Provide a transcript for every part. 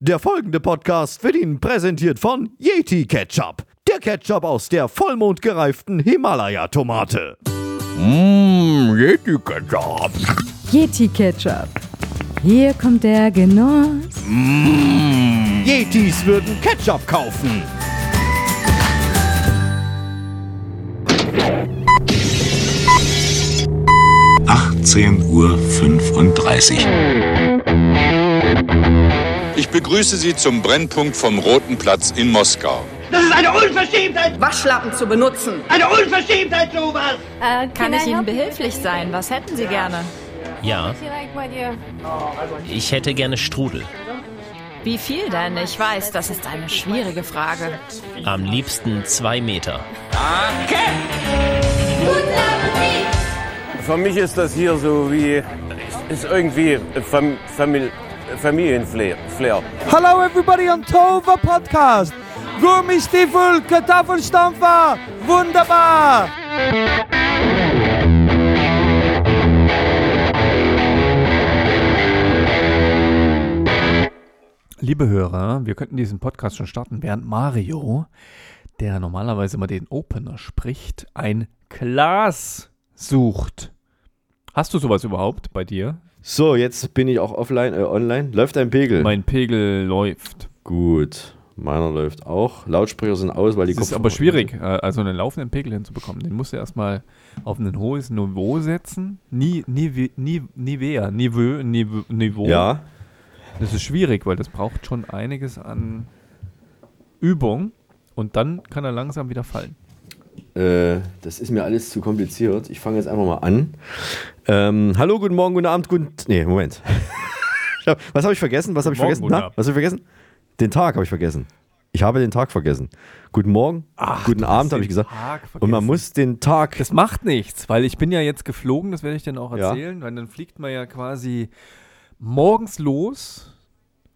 Der folgende Podcast wird Ihnen präsentiert von Yeti Ketchup. Der Ketchup aus der vollmondgereiften Himalaya-Tomate. Mmm, Yeti Ketchup. Yeti Ketchup. Hier kommt der Genuss. Yetis würden Ketchup kaufen. Uhr. 35. Ich begrüße Sie zum Brennpunkt vom Roten Platz in Moskau. Das ist eine Unverschämtheit! Waschlappen zu benutzen. Eine Unverschämtheit, sowas! Äh, kann ich Ihnen behilflich sein? Was hätten Sie gerne? Ja, ich hätte gerne Strudel. Wie viel denn? Ich weiß, das ist eine schwierige Frage. Am liebsten zwei Meter. Für mich ist das hier so wie, ist irgendwie Fam Famili Familienflair. Flair. Hello everybody on Tova Podcast. Gummistiefel, Kartoffelstampfer, wunderbar. Liebe Hörer, wir könnten diesen Podcast schon starten, während Mario, der normalerweise immer den Opener spricht, ein Glas sucht. Hast du sowas überhaupt bei dir? So, jetzt bin ich auch offline, äh, online. Läuft dein Pegel? Mein Pegel läuft. Gut. Meiner läuft auch. Lautsprecher sind aus, weil die Es ist aber schwierig, äh, also einen laufenden Pegel hinzubekommen. Den musst du erstmal auf ein hohes Niveau setzen. Nie, Niveau, Niveau, Niveau. Ja. Das ist schwierig, weil das braucht schon einiges an Übung und dann kann er langsam wieder fallen. Äh, das ist mir alles zu kompliziert. Ich fange jetzt einfach mal an. Ähm, hallo, guten Morgen, guten Abend, guten. Nee, Moment. Was habe ich vergessen? Was habe ich Guten vergessen? guten Na, was habe ich vergessen? Den Tag habe ich vergessen. Ich habe den Tag vergessen. Guten Morgen, guten du hast Abend habe ich gesagt. Und man muss den Tag. Das macht nichts, weil ich bin ja jetzt geflogen, das werde ich dann auch Ja. erzählen, weil dann fliegt man ja quasi morgens los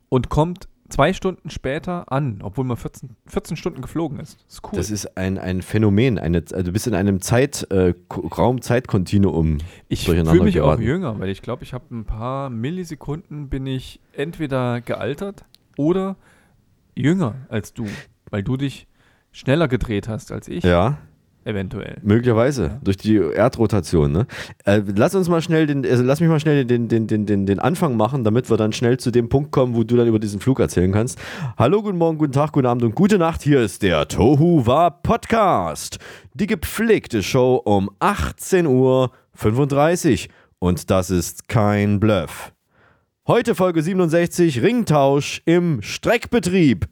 und kommt zwei Stunden später an, obwohl man 14, 14 Stunden geflogen ist. Das ist cool. Das ist ein, ein Phänomen. Eine, also du bist in einem Zeit, äh, Ko- Raum-Zeit-Kontinuum ich fühle mich auch geraten. jünger, weil ich glaube, ich habe ein paar Millisekunden bin ich entweder gealtert oder jünger als du, weil du dich schneller gedreht hast als ich, Ja, eventuell. möglicherweise. Ja. Durch die Erdrotation. Ne? Äh, lass uns mal schnell den, also lass mich mal schnell den, den, den, den, den Anfang machen, damit wir dann schnell zu dem Punkt kommen, wo du dann über diesen Flug erzählen kannst. Hallo, guten Morgen, guten Tag, guten Abend und gute Nacht. Hier ist der Tohu Wa Podcast. Die gepflegte Show um 18.35 Uhr. Und das ist kein Bluff. Heute Folge 67, Ringtausch im Streckbetrieb.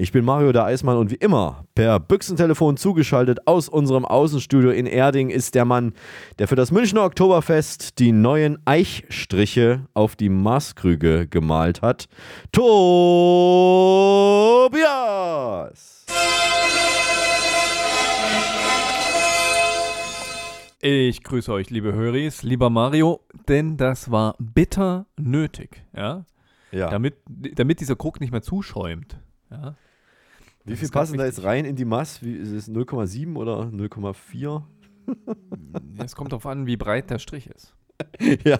Ich bin Mario der Eismann und wie immer per Büchsentelefon zugeschaltet aus unserem Außenstudio in Erding ist der Mann, der für das Münchner Oktoberfest die neuen Eichstriche auf die Maßkrüge gemalt hat. Tobias! Ich grüße euch, liebe Höris, lieber Mario, denn das war bitter nötig, ja, Ja. damit, damit dieser Krug nicht mehr zuschäumt. Ja. Wie viel passen da jetzt rein in die Maß? Wie, ist es 0,7 oder 0,4? Es kommt darauf an, wie breit der Strich ist. ja.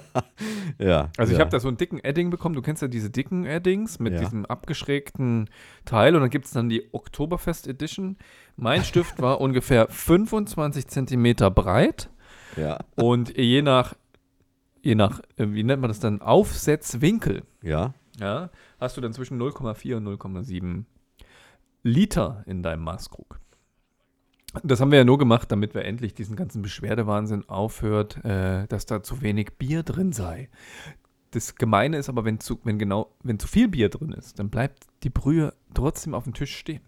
ja. Also ich ja. habe da so einen dicken Edding bekommen. Du kennst ja diese dicken Eddings mit Ja. diesem abgeschrägten Teil und dann gibt es dann die Oktoberfest Edition. Mein Stift war ungefähr 25 Zentimeter breit Ja. und je nach, je nach, äh, wie nennt man das dann, Aufsetzwinkel, Ja. ja, hast du dann zwischen 0,4 und 0,7 Liter in deinem Maßkrug. Das haben wir ja nur gemacht, damit wir endlich diesen ganzen Beschwerdewahnsinn aufhört, äh, dass da zu wenig Bier drin sei. Das Gemeine ist aber, wenn zu, wenn genau, wenn zu viel Bier drin ist, dann bleibt die Brühe trotzdem auf dem Tisch stehen.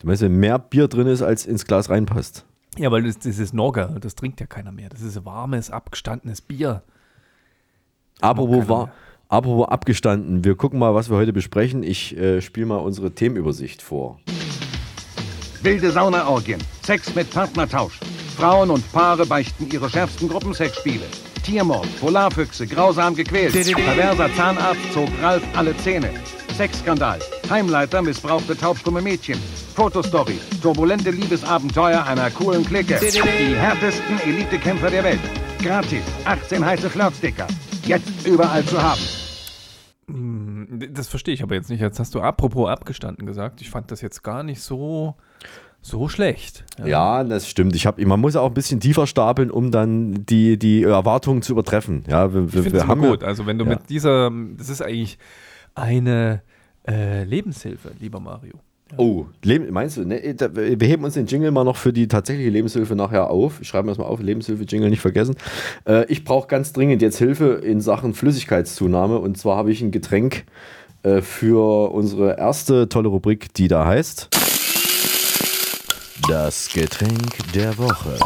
Du meinst, wenn mehr Bier drin ist, als ins Glas reinpasst? Ja, weil das, das ist Nogger, das trinkt ja keiner mehr. Das ist warmes, abgestandenes Bier. Apropos, keiner war, mehr. Apropos abgestanden, wir gucken mal, was wir heute besprechen. Ich äh, spiele mal unsere Themenübersicht vor. Wilde Saunaorgien, Sex mit Partnertausch. Frauen und Paare beichten ihre schärfsten Gruppensexspiele. Tiermord, Polarfüchse, grausam gequält. Perverser Zahnarzt zog Ralf alle Zähne. Sexskandal, Heimleiter missbrauchte taubstumme Mädchen. Fotostory, turbulente Liebesabenteuer einer coolen Clique. Die härtesten Elitekämpfer der Welt. Gratis, 18 heiße Flirtsticker. Jetzt überall zu haben. Mm, Das verstehe ich aber jetzt nicht. Jetzt hast du apropos abgestanden gesagt. Ich fand das jetzt gar nicht so, so schlecht. Ja, das stimmt. Ich hab, man muss auch ein bisschen tiefer stapeln, um dann die, die Erwartungen zu übertreffen. Ja, wir, Ich wir, finde wir es haben gut. Ja, Also wenn du ja. mit dieser, das ist eigentlich eine äh, Lebenshilfe, lieber Mario. Oh, meinst du? Ne, da, wir heben uns den Jingle mal noch für die tatsächliche Lebenshilfe nachher auf. Ich schreibe mir das mal auf, Lebenshilfe-Jingle nicht vergessen. Äh, ich brauche ganz dringend jetzt Hilfe in Sachen Flüssigkeitszunahme. Und zwar habe ich ein Getränk äh, für unsere erste tolle Rubrik, die da heißt Das Getränk der Woche.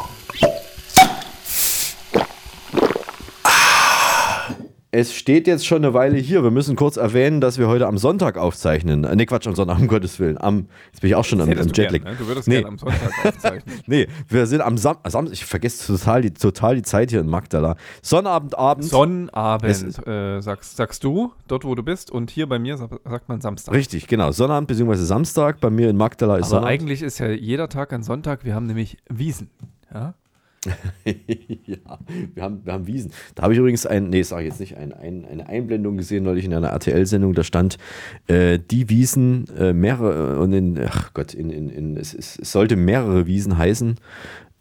Es steht jetzt schon eine Weile hier. Wir müssen kurz erwähnen, dass wir heute am Sonntag aufzeichnen. Ne, Quatsch, am Sonntag, um Gottes Willen. Am, jetzt bin ich auch schon am, am Jetlag. gern, ne? Du würdest nee. gerne am Sonntag aufzeichnen. nee, wir sind am Sam Sam ich vergesse total die, total die Zeit hier in Magdala. Sonnabendabend. Sonnabend, äh, sagst, sagst du, dort wo du bist. Und hier bei mir sa- sagt man Samstag. Richtig, genau. Sonnabend bzw. Samstag. Bei mir in Magdala ist Aber Sonnabend. eigentlich ist ja jeder Tag ein Sonntag. Wir haben nämlich Wiesen. Ja? ja, wir haben, wir haben Wiesen. Da habe ich übrigens ein, nee, sage ich jetzt nicht, ein, ein, eine Einblendung gesehen, neulich in einer RTL-Sendung, da stand äh, die Wiesen, äh, mehrere, und in, ach Gott, in, in, in, es, es, sollte mehrere Wiesen heißen,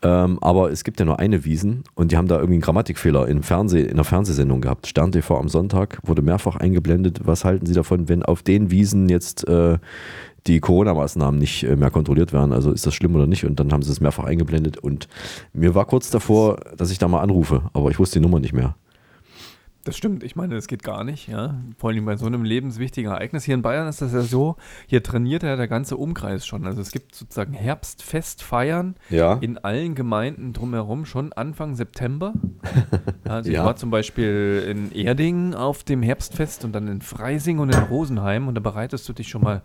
ähm, aber es gibt ja nur eine Wiesen und die haben da irgendwie einen Grammatikfehler im Fernseh, in der Fernsehsendung gehabt. Stern TV am Sonntag wurde mehrfach eingeblendet. Was halten Sie davon, wenn auf den Wiesen jetzt äh, die Corona-Maßnahmen nicht äh, mehr kontrolliert werden? Also ist das schlimm oder nicht? Und dann haben sie es mehrfach eingeblendet und mir war kurz davor, dass ich da mal anrufe, aber ich wusste die Nummer nicht mehr. Das stimmt, ich meine, das geht gar nicht, ja. Vor allem bei so einem lebenswichtigen Ereignis. Hier in Bayern ist das ja so, hier trainiert ja der ganze Umkreis schon. Also es gibt sozusagen Herbstfestfeiern Ja. in allen Gemeinden drumherum schon Anfang September. Also Ja. ich war zum Beispiel in Erding auf dem Herbstfest und dann in Freising und in Rosenheim und da bereitest du dich schon mal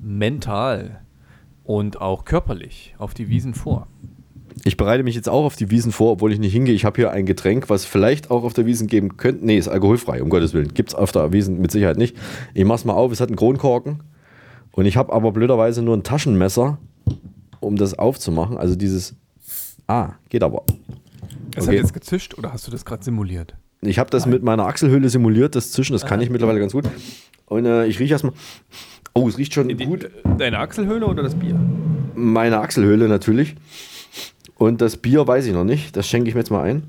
mental und auch körperlich auf die Wiesen vor. Ich bereite mich jetzt auch auf die Wiesen vor, obwohl ich nicht hingehe. Ich habe hier ein Getränk, was vielleicht auch auf der Wiesen geben könnte. Nee, ist alkoholfrei, um Gottes Willen. Gibt es auf der Wiesen mit Sicherheit nicht. Ich mach's mal auf, es hat einen Kronkorken. Und ich habe aber blöderweise nur ein Taschenmesser, um das aufzumachen. Also dieses. Ah, geht aber. Es hat jetzt gezischt oder hast du das gerade simuliert? Ich habe das mit meiner Achselhöhle simuliert, das Zischen, das kann ich mittlerweile ganz gut. Und äh, ich rieche erstmal. Oh, es riecht schon gut. Deine Achselhöhle oder das Bier? Meine Achselhöhle natürlich. Und das Bier weiß ich noch nicht. Das schenke ich mir jetzt mal ein.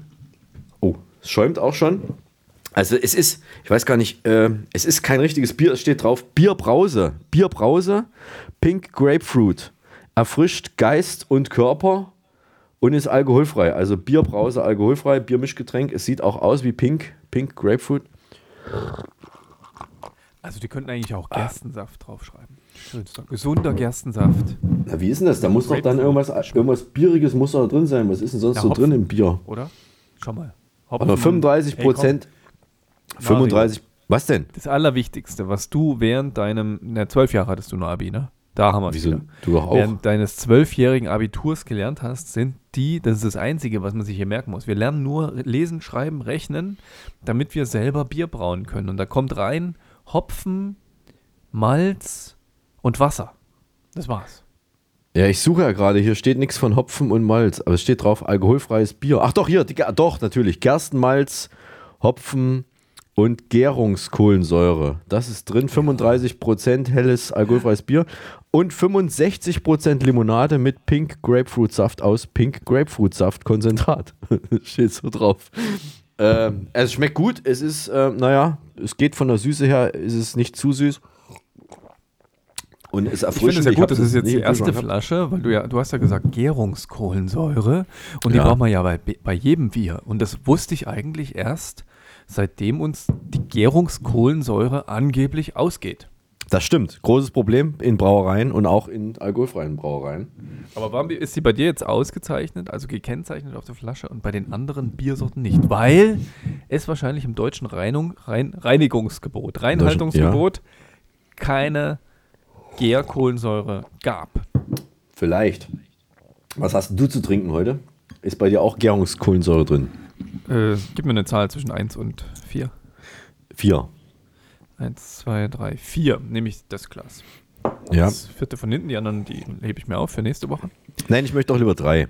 Oh, es schäumt auch schon. Also es ist, ich weiß gar nicht, äh, es ist kein richtiges Bier. Es steht drauf Bierbrause. Bierbrause, Pink Grapefruit. Erfrischt Geist und Körper und ist alkoholfrei. Also Bierbrause, alkoholfrei, Biermischgetränk. Es sieht auch aus wie Pink, Pink Grapefruit. Also die könnten eigentlich auch Gerstensaft draufschreiben. Schönster. Gesunder Gerstensaft. Na, wie ist denn das? Da muss doch dann irgendwas, irgendwas Bieriges muss da drin sein. Was ist denn sonst Ja, so Hopfen, drin im Bier? Oder? Schau mal. Aber 35 Prozent. Hey, komm. 35. Was denn? Das Allerwichtigste, was du während deinem, na, zwölf Jahre hattest du nur Abi, ne? Da haben wir es Wieso? wieder. Du auch. Während deines zwölfjährigen Abiturs gelernt hast, sind die, das ist das Einzige, was man sich hier merken muss. Wir lernen nur lesen, schreiben, rechnen, damit wir selber Bier brauen können. Und da kommt rein Hopfen, Malz und Wasser. Das war's. Ja, ich suche ja gerade. Hier steht nichts von Hopfen und Malz. Aber es steht drauf alkoholfreies Bier. Ach doch, hier. Die, doch, natürlich. Gerstenmalz, Hopfen und Gärungskohlensäure. Das ist drin. 35% helles alkoholfreies Bier. Und 65% Limonade mit Pink Grapefruit-Saft aus Pink Grapefruit-Saft-Konzentrat. steht so drauf. Ähm, es schmeckt gut. Es ist, äh, naja, es geht von der Süße her, ist es nicht zu süß. Und es Ich finde erfrischend. es ja gut, das ist jetzt die erste. Flasche, weil du ja, du hast ja gesagt Gärungskohlensäure und die Ja. braucht man ja bei, bei jedem Bier. Und das wusste ich eigentlich erst, seitdem uns die Gärungskohlensäure angeblich ausgeht. Das stimmt. Großes Problem in Brauereien und auch in alkoholfreien Brauereien. Aber warum ist sie bei dir jetzt ausgezeichnet, also gekennzeichnet auf der Flasche und bei den anderen Biersorten nicht? Weil es wahrscheinlich im deutschen Reinung, Rein, Reinigungsgebot, Reinhaltungsgebot keine Gärkohlensäure gab. Vielleicht. Was hast du zu trinken heute? Ist bei dir auch Gärungskohlensäure drin? Äh, gib mir eine Zahl zwischen 1 und 4. Vier. 1, 2, 3, 4, nehme ich das Glas. Ja. Das vierte von hinten, die anderen, die hebe ich mir auf für nächste Woche. Nein, ich möchte doch lieber drei.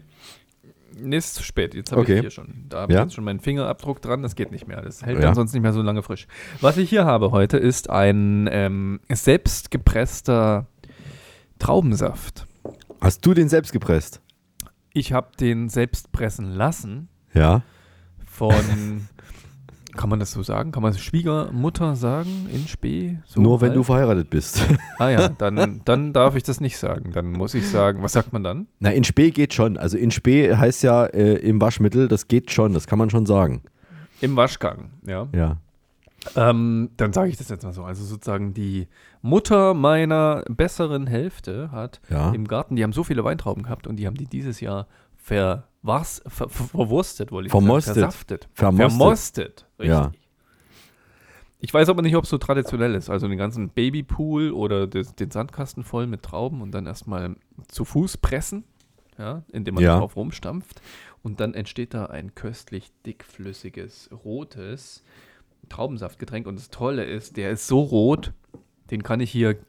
Nee, ist zu spät. Jetzt habe Okay. ich hier schon. Da habe Ja? ich jetzt schon meinen Fingerabdruck dran. Das geht nicht mehr. Das hält Ja. dann sonst nicht mehr so lange frisch. Was ich hier habe heute ist ein ähm, selbstgepresster Traubensaft. Hast du den selbst gepresst? Ich habe den selbst pressen lassen Ja. von, kann man das so sagen? Kann man Schwiegermutter sagen in Spee? So Nur wenn du verheiratet bist. Ah ja, dann, dann darf ich das nicht sagen. Dann muss ich sagen, was sagt man dann? Na, in Spee geht schon. Also in Spee heißt ja äh, im Waschmittel, das geht schon, das kann man schon sagen. Im Waschgang, ja. Ja. Ähm, dann sage ich das jetzt mal so. Also sozusagen die Mutter meiner besseren Hälfte hat Ja. im Garten, die haben so viele Weintrauben gehabt und die haben die dieses Jahr verwas, ver, ver, verwurstet, wollte ich Vermostet. sagen. Versaftet. Vermostet. Vermostet. Richtig. Ja. Ich weiß aber nicht, ob es so traditionell ist. Also den ganzen Babypool oder des, den Sandkasten voll mit Trauben und dann erstmal zu Fuß pressen, ja, indem man Ja. drauf rumstampft. Und dann entsteht da ein köstlich dickflüssiges, rotes Traubensaftgetränk. Und das Tolle ist, der ist so rot, den kann ich hier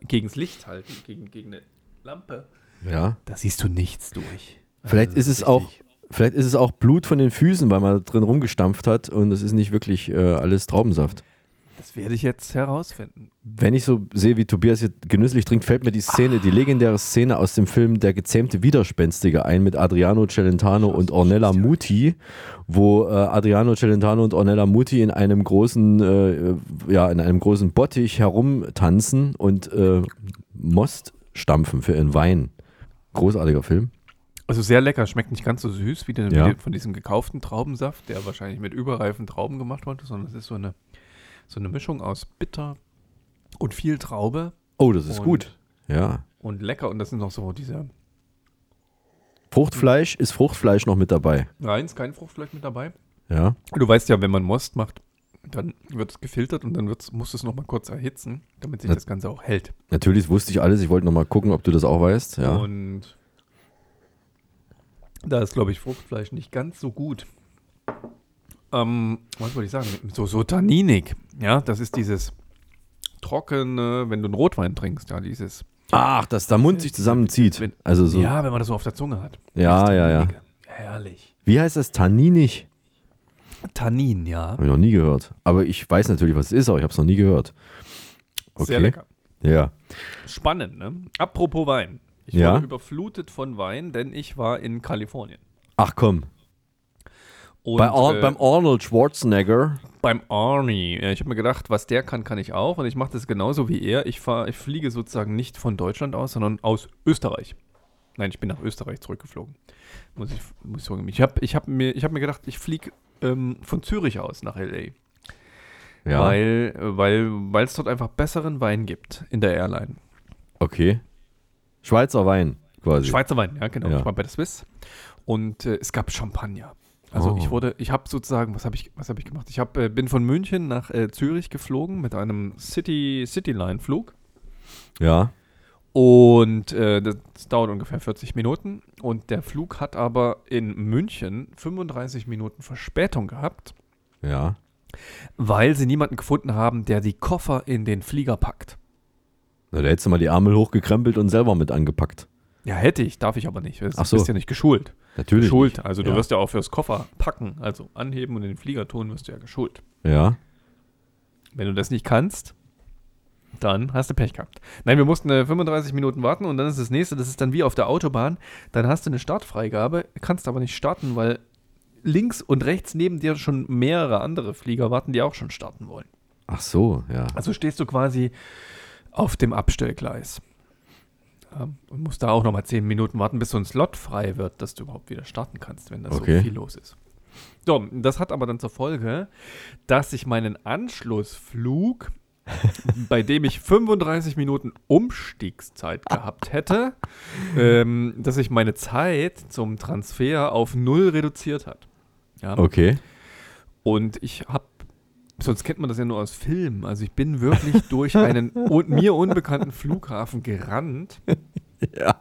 gegens Licht halten, gegen, gegen eine Lampe. Ja. Da siehst du nichts durch. Vielleicht Also, ist es auch, vielleicht ist es auch Blut von den Füßen, weil man drin rumgestampft hat und es ist nicht wirklich äh, alles Traubensaft. Das werde ich jetzt herausfinden. Wenn ich so sehe, wie Tobias hier genüsslich trinkt, fällt mir die Szene, die legendäre Szene aus dem Film Der gezähmte Widerspenstige ein mit Adriano Celentano und Ornella Muti, wo äh, Adriano Celentano und Ornella Muti in einem großen, äh, ja, in einem großen Bottich herumtanzen und äh, Most stampfen für ihren Wein. Großartiger Film. Also sehr lecker, schmeckt nicht ganz so süß wie, der, Ja. wie von diesem gekauften Traubensaft, der wahrscheinlich mit überreifen Trauben gemacht wurde, sondern es ist so eine, so eine Mischung aus bitter und viel Traube. Oh, das ist und, gut. Ja. Und lecker und das sind noch so diese, Fruchtfleisch, ist Fruchtfleisch noch mit dabei? nein, ist kein Fruchtfleisch mit dabei. Ja. Du weißt ja, wenn man Most macht, dann wird es gefiltert und dann wird's, musst du es nochmal kurz erhitzen, damit sich Ja. das Ganze auch hält. Natürlich wusste ich alles. Ich wollte noch mal gucken, ob du das auch weißt. Ja. Und da ist, glaube ich, Fruchtfleisch nicht ganz so gut. Ähm, was wollte ich sagen? So, so tanninig. Ja, das ist dieses trockene, wenn du einen Rotwein trinkst, ja, dieses. Ach, dass der Mund sich zusammenzieht. Wenn- Also so. Ja, wenn man das so auf der Zunge hat. Ja, ja, ja. Herrlich. Wie heißt das? Tanninig? Tannin, ja. Habe ich noch nie gehört. Aber ich weiß natürlich, was es ist, aber ich habe es noch nie gehört. Okay. Sehr lecker. Ja. Spannend, ne? Apropos Wein. Ich Ja? wurde überflutet von Wein, denn ich war in Kalifornien. Ach komm. Und, Bei Ar äh, beim Arnold Schwarzenegger. Beim Arnie. Ich habe mir gedacht, was der kann, kann ich auch. Und ich mache das genauso wie er. Ich, fahr, ich fliege sozusagen nicht von Deutschland aus, sondern aus Österreich. Nein, ich bin nach Österreich zurückgeflogen. Muss ich, muss ich sagen. Ich habe ich hab mir, ich hab mir gedacht, ich fliege ähm, von Zürich aus nach L.A. Ja. Weil es weil, dort einfach besseren Wein gibt in der Airline. Okay. Schweizer Wein quasi. Schweizer Wein, ja, genau. Ja. Ich war bei der Swiss. Und äh, es gab Champagner. Also Oh. ich wurde, ich habe sozusagen, was habe ich, was habe ich gemacht? Ich hab, äh, bin von München nach äh, Zürich geflogen mit einem City Cityline Flug Ja. und äh, das dauert ungefähr 40 Minuten und der Flug hat aber in München 35 Minuten Verspätung gehabt, Ja. weil sie niemanden gefunden haben, der die Koffer in den Flieger packt. Na, da hättest du mal die Arme hochgekrempelt und selber mit angepackt. Ja, hätte ich, darf ich aber nicht. Du Ach so. bist ja nicht geschult. Natürlich Geschult, nicht. also du Ja. wirst ja auch fürs Koffer packen, also anheben und in den Flieger tun, wirst du ja geschult. Ja. Wenn du das nicht kannst, dann hast du Pech gehabt. Nein, wir mussten äh, 35 Minuten warten und dann ist das nächste, das ist dann wie auf der Autobahn. Dann hast du eine Startfreigabe, kannst aber nicht starten, weil links und rechts neben dir schon mehrere andere Flieger warten, die auch schon starten wollen. Ach so, ja. Also stehst du quasi auf dem Abstellgleis. Ja, und musst da auch nochmal 10 Minuten warten, bis so ein Slot frei wird, dass du überhaupt wieder starten kannst, wenn da Okay. so viel los ist. So, das hat aber dann zur Folge, dass ich meinen Anschlussflug, bei dem ich 35 Minuten Umstiegszeit gehabt hätte, ähm, dass sich meine Zeit zum Transfer auf null reduziert hat. Ja. Okay. Und ich habe, sonst kennt man das ja nur aus Filmen, also ich bin wirklich durch einen un mir unbekannten Flughafen gerannt. Ja.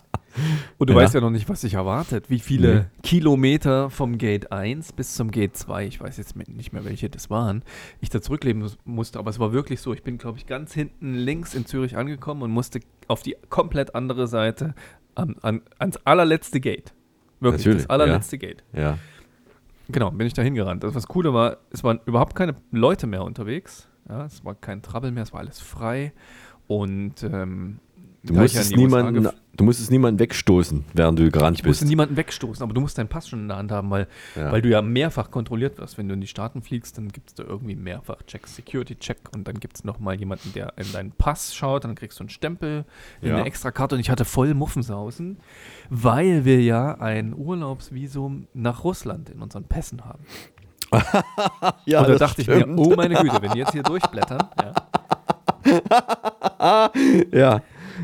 Und du Ja. weißt ja noch nicht, was sich erwartet. Wie viele Nee. Kilometer vom Gate 1 bis zum Gate 2, ich weiß jetzt nicht mehr, welche das waren, ich da zurückleben mus- musste. Aber es war wirklich so. Ich bin, glaube ich, ganz hinten links in Zürich angekommen und musste auf die komplett andere Seite an, an, ans allerletzte Gate. Wirklich, Natürlich, das allerletzte Gate. Ja. Genau, bin ich da hingerannt. Das, was Coole war, es waren überhaupt keine Leute mehr unterwegs. Ja, es war kein Trouble mehr, es war alles frei. Und ähm, Du ich die USA niemanden, du musstest niemanden wegstoßen, während du gerannt Ich bist. musste niemanden wegstoßen, aber du musst deinen Pass schon in der Hand haben, weil, Ja. weil du ja mehrfach kontrolliert wirst. Wenn du in die Staaten fliegst, dann gibt es da irgendwie mehrfach Check, Security-Check und dann gibt es nochmal jemanden, der in deinen Pass schaut, dann kriegst du einen Stempel, Ja. eine extra Karte und ich hatte voll Muffensausen, weil wir ja ein Urlaubsvisum nach Russland in unseren Pässen haben. ja, und da dachte ich stimmt. mir, oh meine Güte, wenn die jetzt hier durchblättern ja, ja.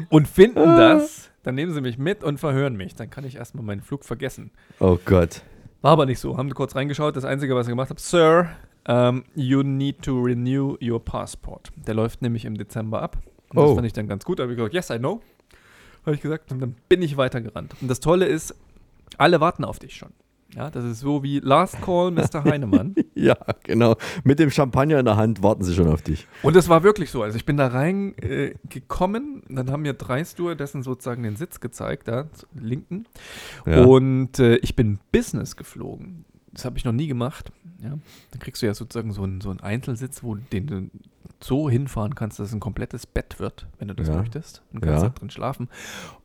Und finden das, dann nehmen sie mich mit und verhören mich. Dann kann ich erstmal meinen Flug vergessen. Oh Gott. War aber nicht so. Haben kurz reingeschaut. Das Einzige, was ich gemacht habe, Sir, um, you need to renew your passport. Der läuft nämlich im Dezember ab. Und das Oh. fand ich dann ganz gut. Da habe ich gesagt, yes, I know. Habe ich gesagt. Und dann bin ich weitergerannt. Und das Tolle ist, alle warten auf dich schon. Ja, das ist so wie Last Call, Mr. Heinemann. Ja, genau. Mit dem Champagner in der Hand warten sie schon auf dich. Und es war wirklich so. Also ich bin da reingekommen, äh, dann haben mir drei Stewardessen sozusagen den Sitz gezeigt, da, zur linken. Ja. Und äh, ich bin Business geflogen. Das habe ich noch nie gemacht. Ja. Dann kriegst du ja sozusagen so einen, so einen Einzelsitz, wo den du so hinfahren kannst, dass es ein komplettes Bett wird, wenn du das Ja. möchtest. Dann kannst Ja. du da drin schlafen.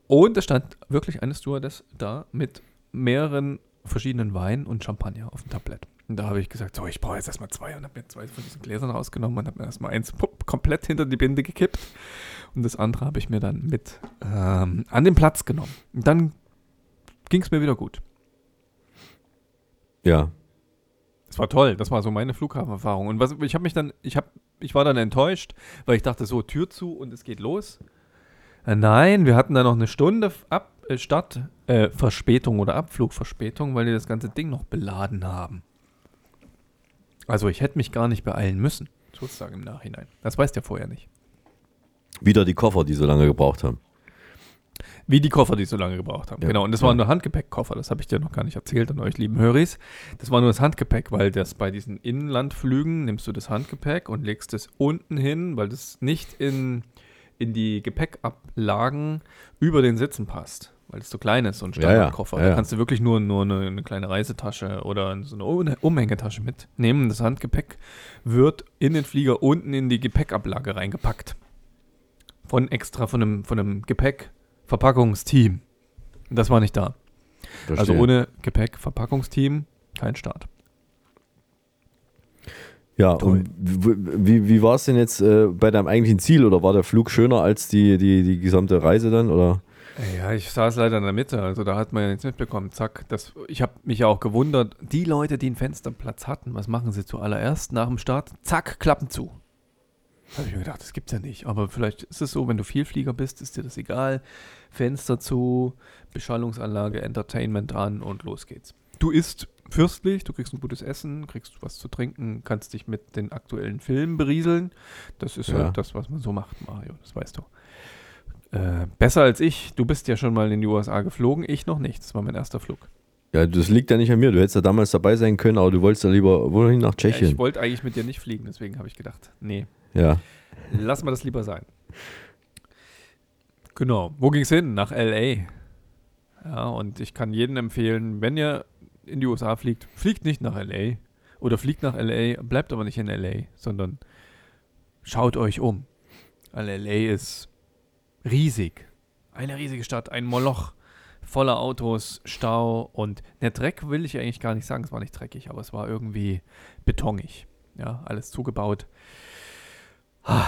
Und es stand wirklich eine Stewardess da mit mehreren verschiedenen Weinen und Champagner auf dem Tablett. Und da habe ich gesagt, so, ich brauche jetzt erstmal zwei und habe mir zwei von diesen Gläsern rausgenommen und habe mir erstmal eins pupp, komplett hinter die Binde gekippt. Und das andere habe ich mir dann mit ähm, an den Platz genommen. Und dann ging es mir wieder gut. Ja. Das war toll, das war so meine Flughafenerfahrung. Und was, ich habe mich dann, ich habe, ich war dann enttäuscht, weil ich dachte so, Tür zu und es geht los. Äh, nein, wir hatten da noch eine Stunde ab, äh, Start, äh, Verspätung oder Abflugverspätung, weil die das ganze Ding noch beladen haben. Also ich hätte mich gar nicht beeilen müssen, sozusagen im Nachhinein. Das weißt du ja vorher nicht. Wieder die Koffer, die so lange gebraucht haben. Wie die Koffer, die so lange gebraucht haben. Ja, Genau, und das ja. waren nur Handgepäckkoffer, das habe ich dir noch gar nicht erzählt an euch lieben Höris. Das war nur das Handgepäck, weil das bei diesen Inlandflügen nimmst du das Handgepäck und legst es unten hin, weil das nicht in, in die Gepäckablagen über den Sitzen passt. Weil es so klein ist, so ein Ja, ja, Standardkoffer. ja, Da ja. kannst du wirklich nur, nur eine, eine kleine Reisetasche oder so eine Um- Umhängetasche mitnehmen. Das Handgepäck wird in den Flieger unten in die Gepäckablage reingepackt. Von extra, von einem, von einem Gepäckverpackungsteam. Das war nicht da. Verstehe. Also ohne Gepäckverpackungsteam kein Start. Ja, Toll. und wie, wie war es denn jetzt äh, bei deinem eigentlichen Ziel? Oder war der Flug schöner als die, die, die gesamte Reise dann? Oder? Ja, ich saß leider in der Mitte, also da hat man ja nichts mitbekommen. Zack, das, ich habe mich ja auch gewundert, die Leute, die einen Fensterplatz hatten, was machen sie zuallererst nach dem Start? Zack, Klappen zu. Da habe ich mir gedacht, das gibt's ja nicht. Aber vielleicht ist es so, wenn du Vielflieger bist, ist dir das egal. Fenster zu, Beschallungsanlage, Entertainment an und los geht's. Du isst fürstlich, du kriegst ein gutes Essen, kriegst was zu trinken, kannst dich mit den aktuellen Filmen berieseln. Das ist Ja. halt das, was man so macht, Mario, das weißt du. Äh, besser als ich. Du bist ja schon mal in die USA geflogen, ich noch nicht. Das war mein erster Flug. Ja, das liegt ja nicht an mir. Du hättest ja damals dabei sein können, aber du wolltest ja lieber wohin nach Ja, Tschechien. ich wollte eigentlich mit dir nicht fliegen, deswegen habe ich gedacht, nee, Ja. lass mal das lieber sein. Genau. Wo ging es hin? Nach LA. Ja, und ich kann jedem empfehlen, wenn ihr in die USA fliegt, fliegt nicht nach LA. Oder fliegt nach LA, bleibt aber nicht in LA, sondern schaut euch um. Weil LA ist riesig. Eine riesige Stadt, ein Moloch voller Autos, Stau und der Dreck will ich eigentlich gar nicht sagen, es war nicht dreckig, aber es war irgendwie betonig. Ja, alles zugebaut. Ah.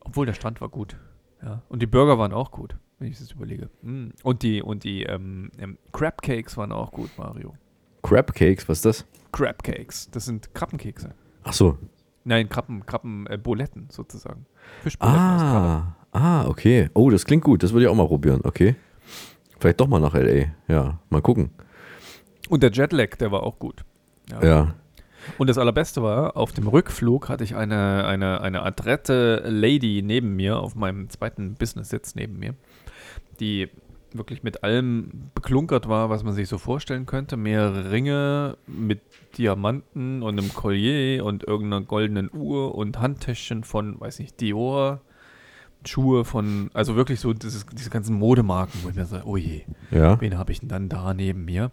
Obwohl der Strand war gut. Ja. Und die Burger waren auch gut, wenn ich das überlege. Mm. Und die, und die ähm, ähm, Crab Cakes waren auch gut, Mario. Crab Cakes, was ist das? Crab Cakes, das sind Krabbenkekse. Ach so. Nein, Krabben, Krabben, äh, Buletten sozusagen. Fischbuletten. Ah, ah, okay. Oh, das klingt gut. Das würde ich auch mal probieren. Okay. Vielleicht doch mal nach L.A. Ja, mal gucken. Und der Jetlag, der war auch gut. Ja. Und das Allerbeste war, auf dem Rückflug hatte ich eine, eine, eine adrette Lady neben mir, auf meinem zweiten Business-Sitz neben mir, die wirklich mit allem beklunkert war, was man sich so vorstellen könnte. Mehrere Ringe mit Diamanten und einem Collier und irgendeiner goldenen Uhr und Handtäschchen von, weiß nicht, Dior. Schuhe von, also wirklich so dieses, diese ganzen Modemarken, wo ich mir sage, oh je, Ja. wen habe ich denn dann da neben mir?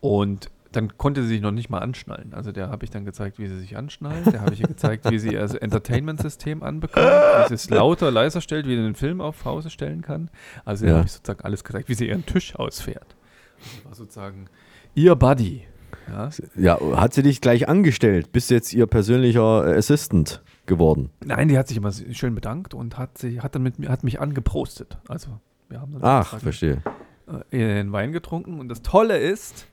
Und dann konnte sie sich noch nicht mal anschnallen. Also der habe ich dann gezeigt, wie sie sich anschnallen. Der habe ich ihr gezeigt, wie sie ihr Entertainment-System anbekommt, wie sie es lauter, leiser stellt, wie sie den Film auf Pause stellen kann. Also Ja. habe ich sozusagen alles gezeigt, wie sie ihren Tisch ausfährt. Das war sozusagen ihr Buddy. Ja. Ja, hat sie dich gleich angestellt? Bist jetzt ihr persönlicher Assistant geworden? Nein, die hat sich immer schön bedankt und hat, sie, hat dann mit mir, hat mich angeprostet. Also wir haben dann Ach, verstehe. äh, den Wein getrunken und das Tolle ist,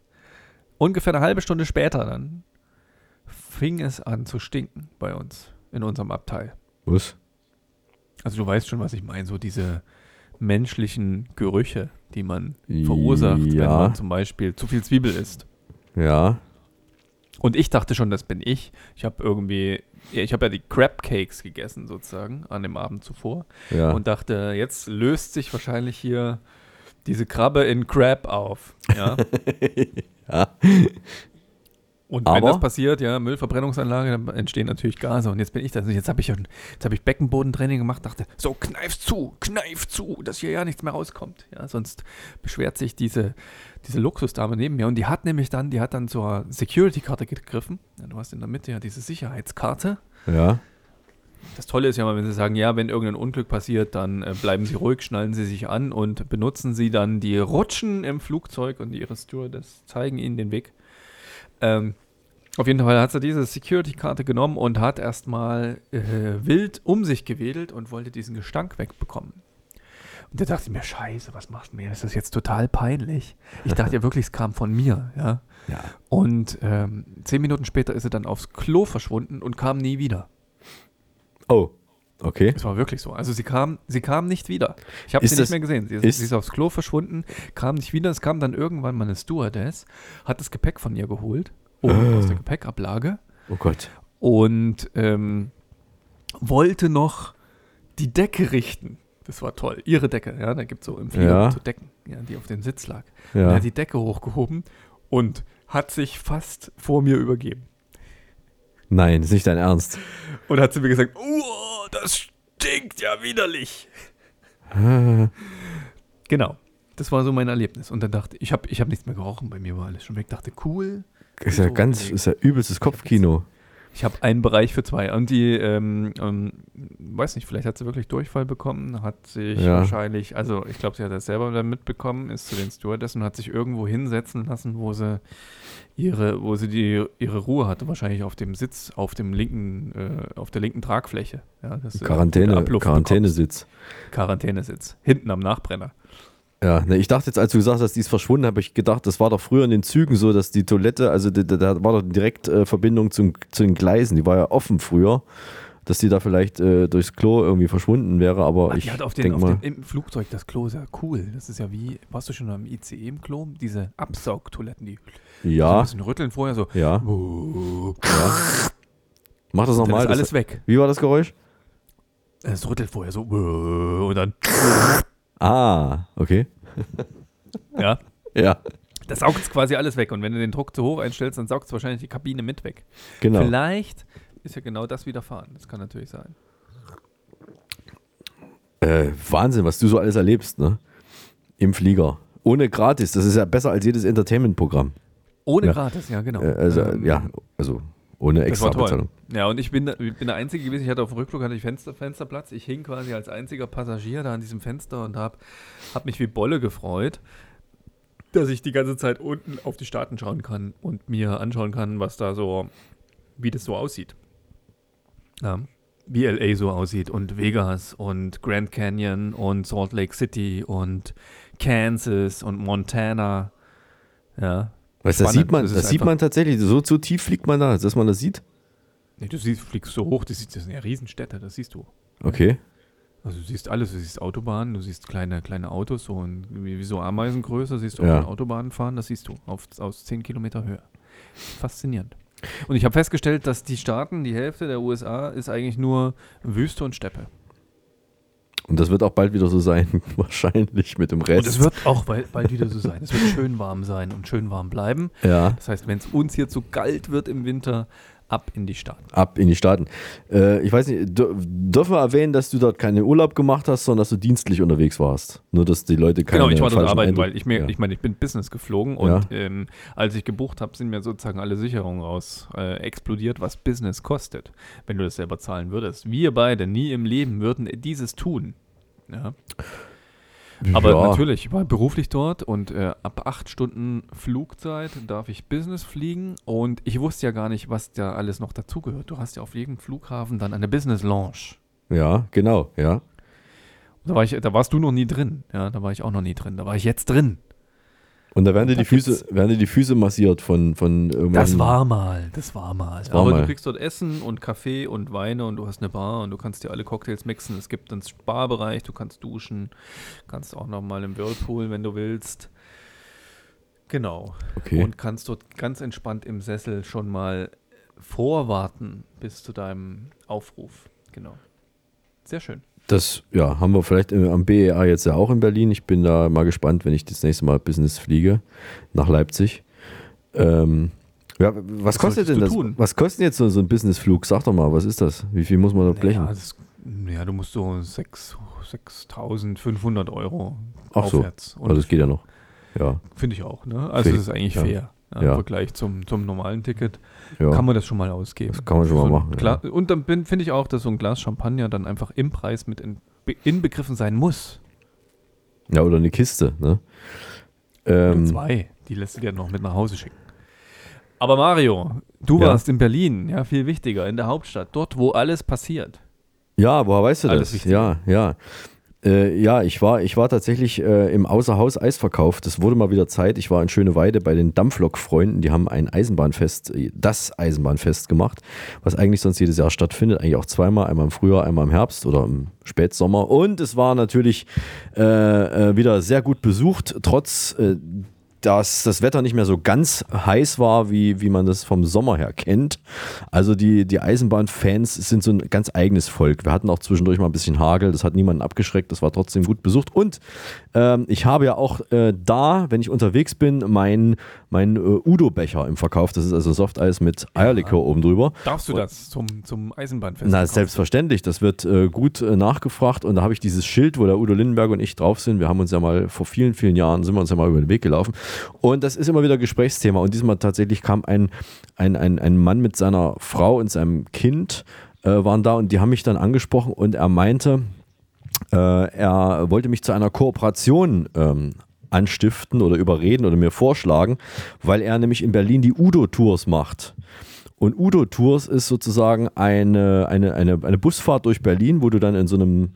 ungefähr eine halbe Stunde später dann fing es an zu stinken bei uns in unserem Abteil. Was? Also du weißt schon, was ich meine, so diese menschlichen Gerüche, die man verursacht, wenn Ja. man zum Beispiel zu viel Zwiebel isst. Ja. Und ich dachte schon, das bin ich. Ich habe irgendwie, ja, ich habe ja die Crab Cakes gegessen sozusagen an dem Abend zuvor Ja. und dachte, jetzt löst sich wahrscheinlich hier diese Krabbe in Crab auf. Ja. ja. Und wenn Aber- das passiert, ja, Müllverbrennungsanlage, dann entstehen natürlich Gase. Und jetzt bin ich das. Jetzt habe ich, jetzt hab ich Beckenbodentraining gemacht, dachte, so, kneif zu, kneif zu, dass hier ja nichts mehr rauskommt. Ja, sonst beschwert sich diese, diese Luxusdame neben mir. Und die hat nämlich dann, die hat dann zur Security-Karte gegriffen. Ja, du hast in der Mitte ja diese Sicherheitskarte. Ja. Das Tolle ist ja mal, wenn sie sagen, ja, wenn irgendein Unglück passiert, dann äh, bleiben sie ruhig, schnallen sie sich an und benutzen sie dann die Rutschen im Flugzeug und ihre Stewardess zeigen ihnen den Weg. Ähm, auf jeden Fall hat sie diese Security-Karte genommen und hat erstmal äh, wild um sich gewedelt und wollte diesen Gestank wegbekommen. Und da dachte ich mir, scheiße, was machst du mir? Das ist jetzt total peinlich. Ich dachte ja wirklich, es kam von mir, ja. Ja. Und ähm, zehn Minuten später ist sie dann aufs Klo verschwunden und kam nie wieder. Oh, okay. Es war wirklich so. Also sie kam, sie kam nicht wieder. Ich habe sie das- nicht mehr gesehen. Sie ist, ist- sie ist aufs Klo verschwunden, kam nicht wieder. Es kam dann irgendwann mal eine Stewardess, hat das Gepäck von ihr geholt, oben Ah. aus der Gepäckablage Oh Gott. und ähm, wollte noch die Decke richten. Das war toll. Ihre Decke, ja, da gibt es so im Flieger Ja. so Decken, ja, die auf dem Sitz lag. Ja. Und er hat die Decke hochgehoben und hat sich fast vor mir übergeben. Nein, ist nicht dein Ernst. Und hat zu mir gesagt, oh, das stinkt ja widerlich. Ah. Genau. Das war so mein Erlebnis. Und dann dachte ich, ich habe ich hab nichts mehr gerochen, bei mir war alles schon weg. Dachte, cool. Ist ja So, ganz, ist ja übelstes Kopfkino. Ich habe einen Bereich für zwei. Und die, ähm, ähm, weiß nicht, vielleicht hat sie wirklich Durchfall bekommen, hat sich Ja. wahrscheinlich, also ich glaube, sie hat das selber dann mitbekommen, ist zu den Stewardessen und hat sich irgendwo hinsetzen lassen, wo sie ihre, wo sie die, ihre Ruhe hatte, wahrscheinlich auf dem Sitz, auf dem linken, äh, auf der linken Tragfläche. Ja, du Quarantäne, Quarantänesitz. Quarantänesitz. Hinten am Nachbrenner. Ja, ne, ich dachte jetzt, als du gesagt hast, die ist verschwunden, habe ich gedacht, das war doch früher in den Zügen so, dass die Toilette, also da, war doch direkt äh, Verbindung zum, zu den Gleisen, die war ja offen früher, dass die da vielleicht äh, durchs Klo irgendwie verschwunden wäre, aber Ah, ich hat auf den, auf mal, dem, im Flugzeug das Klo ist ja cool. Das ist ja wie, warst du schon am ICE im Klo? Diese Absaugtoiletten, die so Ja. ein bisschen rütteln vorher so. Ja. ja. Mach das dann nochmal. ist alles das, weg. Wie war das Geräusch? Es rüttelt vorher so und dann Ah, okay. ja. Ja. Das saugt quasi alles weg. Und wenn du den Druck zu hoch einstellst, dann saugt es wahrscheinlich die Kabine mit weg. Genau. Vielleicht ist ja genau das widerfahren. Das kann natürlich sein. Äh, Wahnsinn, was du so alles erlebst, ne? Im Flieger. Ohne gratis, das ist ja besser als jedes Entertainment-Programm. Ohne Ja. gratis, ja, genau. Äh, also, Ähm, ja, also ohne extra. Bezahlung. Ja, und ich bin, ich bin der Einzige gewesen, ich hatte auf dem Rückflug hatte ich Fenster, Fensterplatz. Ich hing quasi als einziger Passagier da an diesem Fenster und habe hab mich wie Bolle gefreut, dass ich die ganze Zeit unten auf die Staaten schauen kann und mir anschauen kann, was da so, wie das so aussieht. Ja, wie LA so aussieht und Vegas und Grand Canyon und Salt Lake City und Kansas und Montana. Ja. Weißt das sieht man, ist das sieht man tatsächlich. So, so tief fliegt man da, dass man das sieht. Nee, du siehst, fliegst so hoch, das, siehst, das sind ja Riesenstädte, das siehst du. Okay. Also du siehst alles, du siehst Autobahnen, du siehst kleine, kleine Autos, so ein, wie, wie so Ameisengröße, siehst du Ja. auf den Autobahnen fahren, das siehst du auf, aus 10 Kilometer Höhe. Faszinierend. Und ich habe festgestellt, dass die Staaten, die Hälfte der USA, ist eigentlich nur Wüste und Steppe. Und das wird auch bald wieder so sein, wahrscheinlich mit dem Rest. Und es wird auch bald, bald wieder so sein. Es wird schön warm sein und schön warm bleiben. Ja. Das heißt, wenn es uns hier zu kalt wird im Winter, ab in die Staaten. Ab in die Staaten. Äh, ich weiß nicht, dür- dürfen wir erwähnen, dass du dort keinen Urlaub gemacht hast, sondern dass du dienstlich unterwegs warst? Nur, dass die Leute keine Genau, ich war dort arbeiten, Eindruck- weil ich mir, Ja. ich meine, ich bin Business geflogen Ja. und ähm, als ich gebucht habe, sind mir sozusagen alle Sicherungen raus äh, explodiert, was Business kostet, wenn du das selber zahlen würdest. Wir beide nie im Leben würden dieses tun. Ja. Aber Ja. natürlich, ich war beruflich dort und äh, ab acht Stunden Flugzeit darf ich Business fliegen und ich wusste ja gar nicht, was da alles noch dazugehört. Du hast ja auf jedem Flughafen dann eine Business Lounge. Ja, genau, ja. Da, war ich, da warst du noch nie drin. Ja, da war ich auch noch nie drin. Da war ich jetzt drin. Und da werden dir die Füße, werden dir die Füße massiert von, von irgendwelchen- Das war mal, das war mal. Das war Aber mal. du kriegst dort Essen und Kaffee und Weine und du hast eine Bar und du kannst dir alle Cocktails mixen. Es gibt einen Spa-Bereich, du kannst duschen, kannst auch noch mal im Whirlpool, wenn du willst. Genau. Okay. Und kannst dort ganz entspannt im Sessel schon mal vorwarten bis zu deinem Aufruf. Genau. Sehr schön. Das ja, haben wir vielleicht äh, am BEA jetzt ja auch in Berlin. Ich bin da mal gespannt, wenn ich das nächste Mal Business fliege nach Leipzig. Ähm, ja, was, kostet solltest denn das? tun? Was kostet jetzt so, so ein Businessflug? Sag doch mal, was ist das? Wie viel muss man da blechen? Ja, das, ja, du musst so 6 6.500 Euro Ach so, aufwärts. also das geht ja noch. Ja. Finde ich auch, ne? Also das ist eigentlich ja. fair. Ja. Im Vergleich zum, zum normalen Ticket Ja. kann man das schon mal ausgeben. Das kann man schon mal So ein machen, Gla Und dann finde ich auch, dass so ein Glas Champagner dann einfach im Preis mit in, be- inbegriffen sein muss. Ja, oder eine Kiste, ne? Ähm, zwei. Die lässt du dir noch mit nach Hause schicken. Aber Mario, du Ja. warst in Berlin, ja, viel wichtiger, in der Hauptstadt, dort, wo alles passiert. Ja, woher weißt du Alles das? wichtig. Ja, ja. Äh, ja, ich war, ich war tatsächlich äh, im Außerhaus-Eisverkauf. Das wurde mal wieder Zeit. Ich war in Schöneweide bei den Dampflok-Freunden. Die haben ein Eisenbahnfest, äh, das Eisenbahnfest gemacht, was eigentlich sonst jedes Jahr stattfindet. Eigentlich auch zweimal, einmal im Frühjahr, einmal im Herbst oder im Spätsommer. Und es war natürlich äh, äh, wieder sehr gut besucht, trotz äh, dass das Wetter nicht mehr so ganz heiß war, wie, wie man das vom Sommer her kennt. Also die, die Eisenbahnfans sind so ein ganz eigenes Volk. Wir hatten auch zwischendurch mal ein bisschen Hagel, das hat niemanden abgeschreckt, das war trotzdem gut besucht. Und ähm, ich habe ja auch äh, da, wenn ich unterwegs bin, meinen mein, äh, Udo-Becher im Verkauf. Das ist also Softeis mit Eierlikör oben drüber. Darfst du Und- das zum, zum Eisenbahnfest? na, verkaufen? selbstverständlich. Das wird äh, gut äh, nachgefragt. Und da habe ich dieses Schild, wo der Udo Lindenberg und ich drauf sind. Wir haben uns ja mal vor vielen, vielen Jahren, sind wir uns ja mal über den Weg gelaufen. Und das ist immer wieder Gesprächsthema. Und diesmal tatsächlich kam ein, ein, ein, ein Mann mit seiner Frau und seinem Kind, äh, waren da und die haben mich dann angesprochen und er meinte, äh, er wollte mich zu einer Kooperation ähm, anstiften oder überreden oder mir vorschlagen, weil er nämlich in Berlin die Udo-Tours macht. Und Udo Tours ist sozusagen eine, eine, eine, eine Busfahrt durch Berlin, wo du dann in so einem,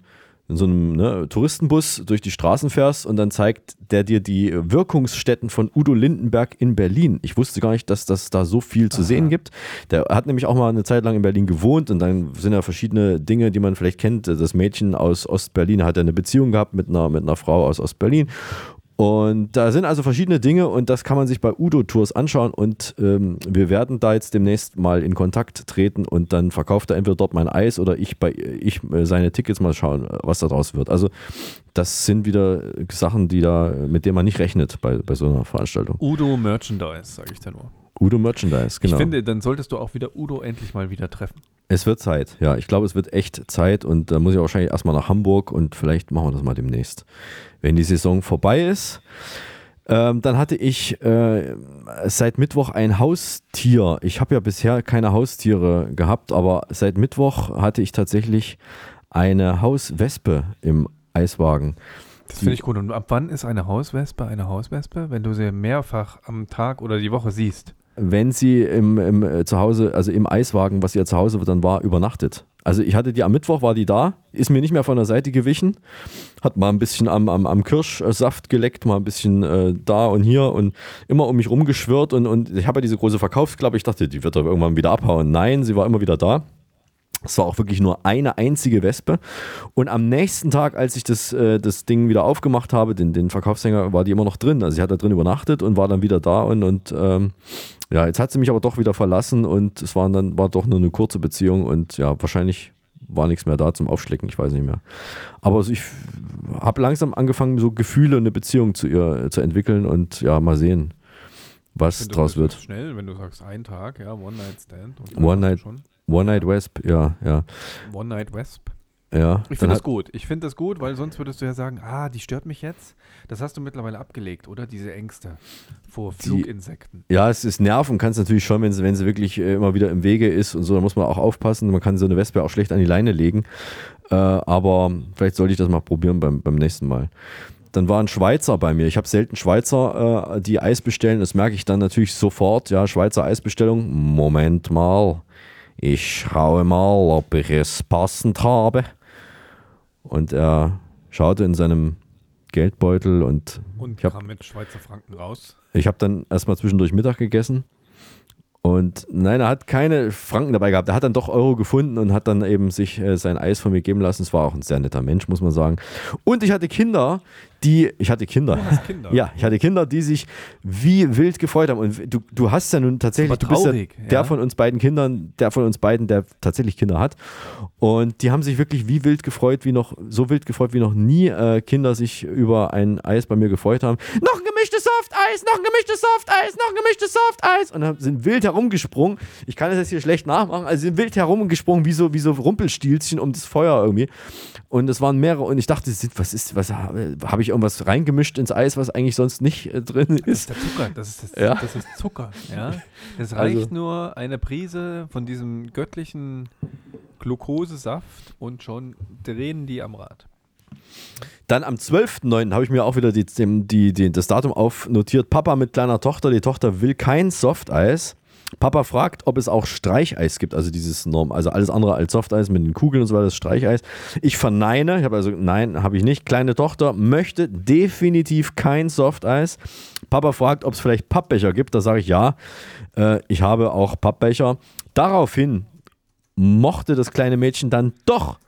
in so einem ne, Touristenbus durch die Straßen fährst und dann zeigt der dir die Wirkungsstätten von Udo Lindenberg in Berlin. Ich wusste gar nicht, dass das da so viel zu sehen gibt. Der hat nämlich auch mal eine Zeit lang in Berlin gewohnt und dann sind ja verschiedene Dinge, die man vielleicht kennt. Das Mädchen aus Ostberlin hat ja eine Beziehung gehabt mit einer, mit einer Frau aus Ostberlin. Und da sind also verschiedene Dinge und das kann man sich bei Udo Tours anschauen und ähm, wir werden da jetzt demnächst mal in Kontakt treten und dann verkauft er entweder dort mein Eis oder ich bei ich äh, seine Tickets mal schauen, äh, was da draus wird. Also das sind wieder Sachen, die da mit denen man nicht rechnet bei, bei so einer Veranstaltung. Udo Merchandise, sage ich da nur. Udo Merchandise, genau. Ich finde, dann solltest du auch wieder Udo endlich mal wieder treffen. Es wird Zeit, ja. Ich glaube, es wird echt Zeit und da muss ich wahrscheinlich erstmal nach Hamburg und vielleicht machen wir das mal demnächst, wenn die Saison vorbei ist. Ähm, dann hatte ich äh, seit Mittwoch ein Haustier. Ich habe ja bisher keine Haustiere gehabt, aber seit Mittwoch hatte ich tatsächlich eine Hauswespe im Eiswagen. Das finde ich gut. Und ab wann ist eine Hauswespe eine Hauswespe? Wenn du sie mehrfach am Tag oder die Woche siehst. Wenn sie im, im äh, zu Hause, also im Eiswagen, was ihr zu Hause dann war, übernachtet. Also ich hatte die am Mittwoch, war die da, ist mir nicht mehr von der Seite gewichen, hat mal ein bisschen am, am, am Kirschsaft geleckt, mal ein bisschen äh, da und hier und immer um mich rumgeschwirrt und, und ich habe ja diese große Verkaufsklappe, ich dachte, die wird doch irgendwann wieder abhauen. Nein, sie war immer wieder da. Es war auch wirklich nur eine einzige Wespe. Und am nächsten Tag, als ich das, äh, das Ding wieder aufgemacht habe, den, den Verkaufshänger, war die immer noch drin. Also sie hat da drin übernachtet und war dann wieder da. Und, und ähm, ja, jetzt hat sie mich aber doch wieder verlassen und es war dann war doch nur eine kurze Beziehung und ja, wahrscheinlich war nichts mehr da zum Aufschlecken, ich weiß nicht mehr. Aber also ich habe langsam angefangen, so Gefühle und eine Beziehung zu ihr äh, zu entwickeln und ja, mal sehen, was draus wird. Schnell, wenn du sagst, ein Tag, ja, One Night Stand. und One Night, schon. One Night Wesp, ja, ja. One Night Wesp. Ja, Ich finde das gut. Ich finde das gut, weil sonst würdest du ja sagen, ah, die stört mich jetzt. Das hast du mittlerweile abgelegt, oder? Diese Ängste vor Die- Fluginsekten. Ja, es ist nerven, kann es natürlich schon, wenn sie, wenn sie wirklich äh, immer wieder im Wege ist und so, da muss man auch aufpassen. Man kann so eine Wespe auch schlecht an die Leine legen. Äh, aber vielleicht sollte ich das mal probieren beim, beim nächsten Mal. Dann war ein Schweizer bei mir. Ich habe selten Schweizer, äh, die Eis bestellen. Das merke ich dann natürlich sofort. Ja, Schweizer Eisbestellung. Moment mal. Ich schaue mal, ob ich es passend habe. Und er schaute in seinem Geldbeutel und, Und ich habe kam mit Schweizer Franken raus. ich habe dann erstmal zwischendurch Mittag gegessen. Und nein, er hat keine Franken dabei gehabt. Er hat dann doch Euro gefunden und hat dann eben sich äh, sein Eis von mir geben lassen. Es war auch ein sehr netter Mensch, muss man sagen. Und ich hatte Kinder, die, ich hatte Kinder. Kinder? Ja, ich hatte Kinder, die sich wie wild gefreut haben. Und du, du hast ja nun tatsächlich, du bist ja der ja. von uns beiden Kindern, der von uns beiden, der tatsächlich Kinder hat. Und die haben sich wirklich wie wild gefreut, wie noch, so wild gefreut, wie noch nie äh, Kinder sich über ein Eis bei mir gefreut haben. Noch ein gemischtes Softeis, noch ein gemischtes Softeis, noch ein gemischtes Softeis. Und sind wild herumgesprungen. Ich kann das jetzt hier schlecht nachmachen. Also sind wild herumgesprungen, wie so, wie so Rumpelstilzchen um das Feuer irgendwie. Und es waren mehrere. Und ich dachte, was ist, was habe hab ich irgendwas reingemischt ins Eis, was eigentlich sonst nicht äh, drin Das ist? ist der Zucker, das ist, das, Ja. das ist Zucker. Ja? Es reicht Also- nur eine Prise von diesem göttlichen Glukosesaft und schon drehen die am Rad. Dann am 12.09. habe ich mir auch wieder die, die, die, das Datum aufnotiert. Papa mit kleiner Tochter. Die Tochter will kein Softeis. Papa fragt, ob es auch Streicheis gibt, also dieses Norm, also alles andere als Softeis mit den Kugeln und so weiter, das Streicheis. Ich verneine, ich habe also, nein, habe ich nicht. Kleine Tochter möchte definitiv kein Softeis. Papa fragt, ob es vielleicht Pappbecher gibt. Da sage ich ja. Äh, ich habe auch Pappbecher. Daraufhin mochte das kleine Mädchen dann doch